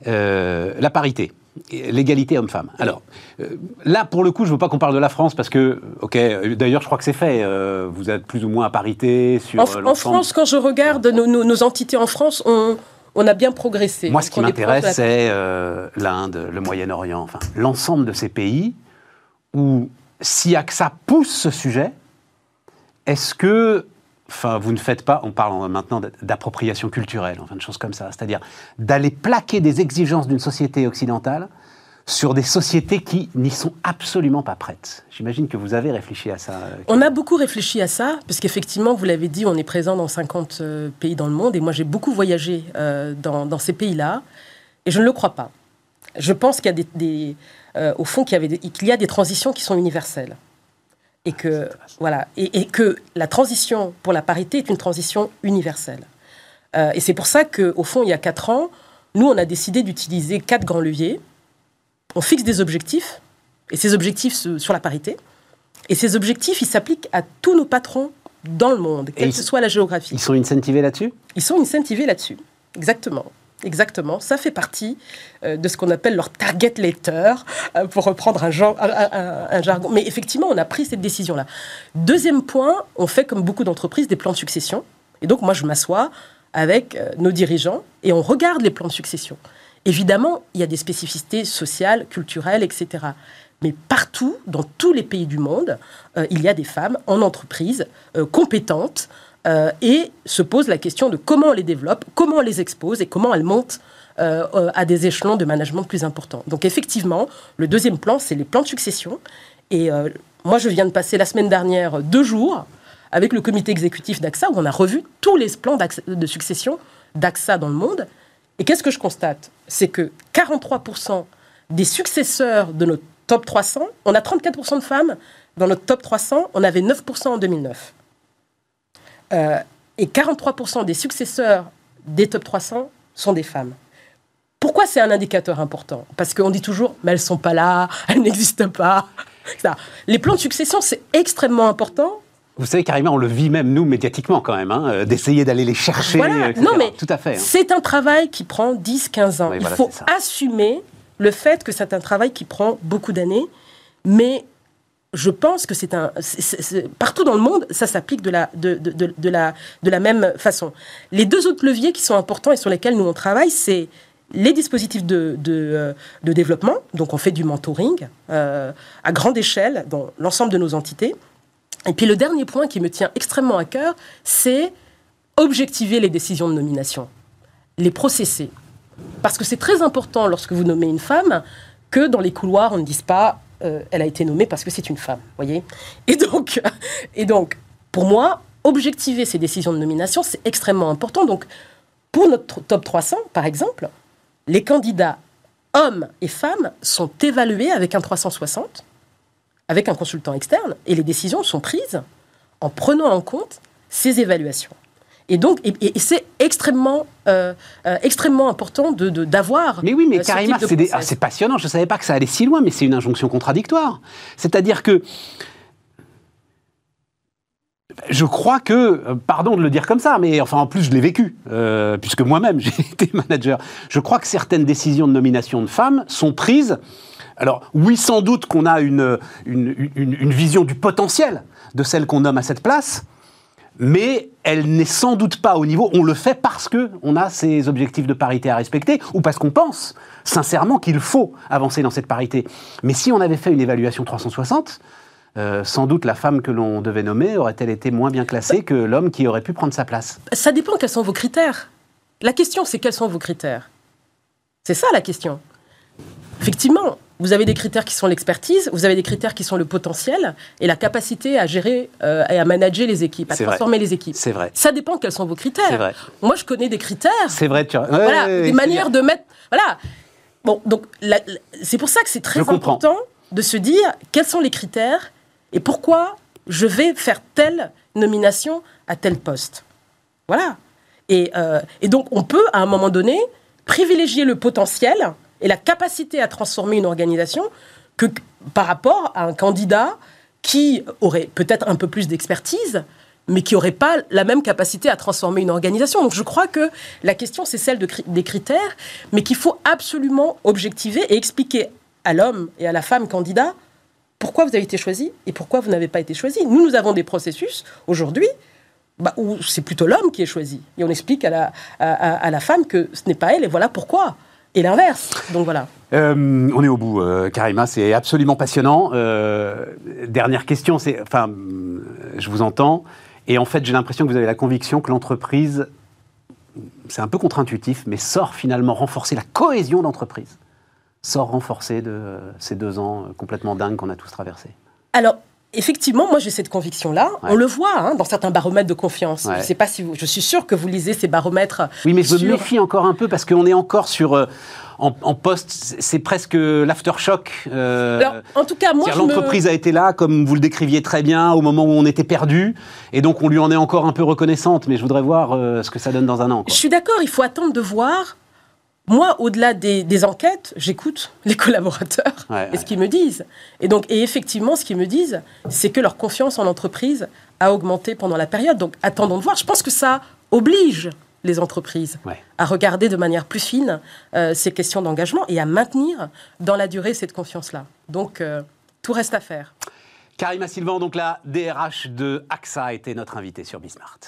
la parité, l'égalité homme-femme. Alors euh, là, pour le coup, je ne veux pas qu'on parle de la France parce que, ok, d'ailleurs, je crois que c'est fait. euh, vous êtes plus ou moins à parité sur En. France, quand je regarde nos, nos- nos entités en France, on, on a bien progressé. Moi, ce qui m'intéresse, la- c'est euh, l'Inde, le Moyen-Orient, enfin, l'ensemble de ces pays où, si AXA pousse ce sujet, est-ce que, enfin, vous ne faites pas, on parle maintenant d'appropriation culturelle, enfin, de choses comme ça, c'est-à-dire d'aller plaquer des exigences d'une société occidentale sur des sociétés qui n'y sont absolument pas prêtes. J'imagine que vous avez réfléchi à ça. euh, On a beaucoup réfléchi à ça, parce qu'effectivement, vous l'avez dit, on est présent dans 50 euh, pays dans le monde, et moi j'ai beaucoup voyagé euh, dans, dans ces pays-là, et je ne le crois pas. Je pense qu'il y a des, des, euh, au fond, qu'il y, a des transitions qui sont universelles. Et que, voilà, et, et que la transition pour la parité est une transition universelle. Euh, et c'est pour ça qu'au fond, il y a quatre ans, nous, on a décidé d'utiliser quatre grands leviers. On fixe des objectifs, et ces objectifs se- sur la parité. Et ces objectifs, ils s'appliquent à tous nos patrons dans le monde, quelle que soit la géographie. Ils sont incentivés là-dessus? Ils sont incentivés là-dessus. Exactement. Exactement. Ça fait partie euh, de ce qu'on appelle leur target letter, euh, pour reprendre un, genre- un- un- un jargon. Mais effectivement, on a pris cette décision-là. Deuxième point, on fait comme beaucoup d'entreprises des plans de succession. Et donc, moi, je m'assois avec euh, nos dirigeants et on regarde les plans de succession. Évidemment, il y a des spécificités sociales, culturelles, etc. Mais partout, dans tous les pays du monde, euh, il y a des femmes en entreprise, euh, compétentes, euh, et se pose la question de comment on les développe, comment on les expose et comment elles montent à des échelons de management plus importants. Donc effectivement, le deuxième plan, c'est les plans de succession. Et moi, je viens de passer la semaine dernière deux jours avec le comité exécutif d'AXA où on a revu tous les plans de succession d'AXA dans le monde. Et qu'est-ce que je constate? C'est que 43% des successeurs de notre top 300, on a 34% de femmes dans notre top 300, on avait 9% en 2009. Euh, et 43% des successeurs des top 300 sont des femmes. Pourquoi c'est un indicateur important? Parce qu'on dit toujours, mais elles sont pas là, elles n'existent pas. Les plans de succession, c'est extrêmement important. Vous savez, Karima, on le vit même, nous, médiatiquement, quand même, hein, euh, d'essayer d'aller les chercher. Voilà. etc. Non, mais Tout à fait. hein. c'est un travail qui prend 10-15 ans. Oui, Il voilà, faut assumer le fait que c'est un travail qui prend beaucoup d'années, mais je pense que c'est un. partout dans le monde, ça s'applique de la, de, de- de- de la, de la même façon. Les deux autres leviers qui sont importants et sur lesquels nous on travaille, c'est les dispositifs de, de, euh, de développement. Donc on fait du mentoring euh, à grande échelle dans l'ensemble de nos entités. Et puis le dernier point qui me tient extrêmement à cœur, c'est objectiver les décisions de nomination, les processer. Parce que c'est très important lorsque vous nommez une femme que dans les couloirs, on ne dise pas euh, elle a été nommée parce que c'est une femme, voyez? Et donc, et donc, pour moi, objectiver ces décisions de nomination, c'est extrêmement important. Donc, pour notre top 300, par exemple, les candidats hommes et femmes sont évalués avec un 360, avec un consultant externe, et les décisions sont prises en prenant en compte ces évaluations. Et donc, et, et- et c'est extrêmement, euh, euh, extrêmement important de, d'avoir. Mais oui, mais euh, Karima, c'est ah, c'est passionnant. Je ne savais pas que ça allait si loin, mais c'est une injonction contradictoire. C'est-à-dire que. Je crois que, pardon de le dire comme ça, mais enfin en plus je l'ai vécu, puisque moi-même j'ai été manager. Je crois que certaines décisions de nomination de femmes sont prises. Alors oui, sans doute qu'on a une, vision du potentiel de celle qu'on nomme à cette place, mais elle n'est sans doute pas au niveau. On le fait parce que on a ces objectifs de parité à respecter, ou parce qu'on pense sincèrement qu'il faut avancer dans cette parité. Mais si on avait fait une évaluation 360, euh, sans doute la femme que l'on devait nommer aurait-elle été moins bien classée que l'homme qui aurait pu prendre sa place. Ça dépend quels sont vos critères. La question, c'est quels sont vos critères? C'est ça la question. Effectivement, vous avez des critères qui sont l'expertise, vous avez des critères qui sont le potentiel et la capacité à gérer euh, et à manager les équipes, à vrai. transformer les équipes. C'est vrai. Ça dépend quels sont vos critères. C'est vrai. Moi, je connais des critères. C'est vrai, tu voilà, Ouais, des c'est manières de mettre. Voilà. Bon, donc c'est pour ça que c'est très Je comprends. important de se dire quels sont les critères et pourquoi je vais faire telle nomination à tel poste. Voilà. Et, euh, et donc, on peut, à un moment donné, privilégier le potentiel et la capacité à transformer une organisation que par rapport à un candidat qui aurait peut-être un peu plus d'expertise, mais qui n'aurait pas la même capacité à transformer une organisation. Donc je crois que la question, c'est celle des critères, mais qu'il faut absolument objectiver et expliquer à l'homme et à la femme candidat pourquoi vous avez été choisi et pourquoi vous n'avez pas été choisi. Nous, nous avons des processus aujourd'hui bah, où c'est plutôt l'homme qui est choisi. Et on explique à la, à la femme que ce n'est pas elle et voilà pourquoi. Et l'inverse. Donc voilà. Euh, on est au bout, euh, Karima, c'est absolument passionnant. Euh, dernière question, c'est, enfin, je vous entends, et en fait, j'ai l'impression que vous avez la conviction que l'entreprise, c'est un peu contre-intuitif, mais sort finalement renforcer la cohésion d'entreprise, sort renforcer de ces deux ans complètement dingues qu'on a tous traversés. Alors, effectivement, moi j'ai cette conviction-là. Ouais. On le voit hein, dans certains baromètres de confiance. Ouais. Je sais pas si vous, je suis sûr que vous lisez ces baromètres. Oui, mais je me méfie encore un peu parce qu'on est encore sur. euh, en, en poste, c'est presque l'aftershock. euh, Alors, en tout cas, moi, me- L'entreprise a été là, comme vous le décriviez très bien, au moment où on était perdu, et donc on lui en est encore un peu reconnaissante, mais je voudrais voir euh, ce que ça donne dans un an. Je suis d'accord, il faut attendre de voir. Moi, au-delà des, des enquêtes, j'écoute les collaborateurs Ouais, et ce qu'ils me disent. Et donc, et effectivement, ce qu'ils me disent, c'est que leur confiance en l'entreprise a augmenté pendant la période. Donc, attendons de voir. Je pense que ça oblige les entreprises Ouais. à regarder de manière plus fine euh, ces questions d'engagement et à maintenir dans la durée cette confiance-là. Donc, euh, tout reste à faire. Karima Sylvain, donc la DRH de AXA, était notre invitée sur Bismart.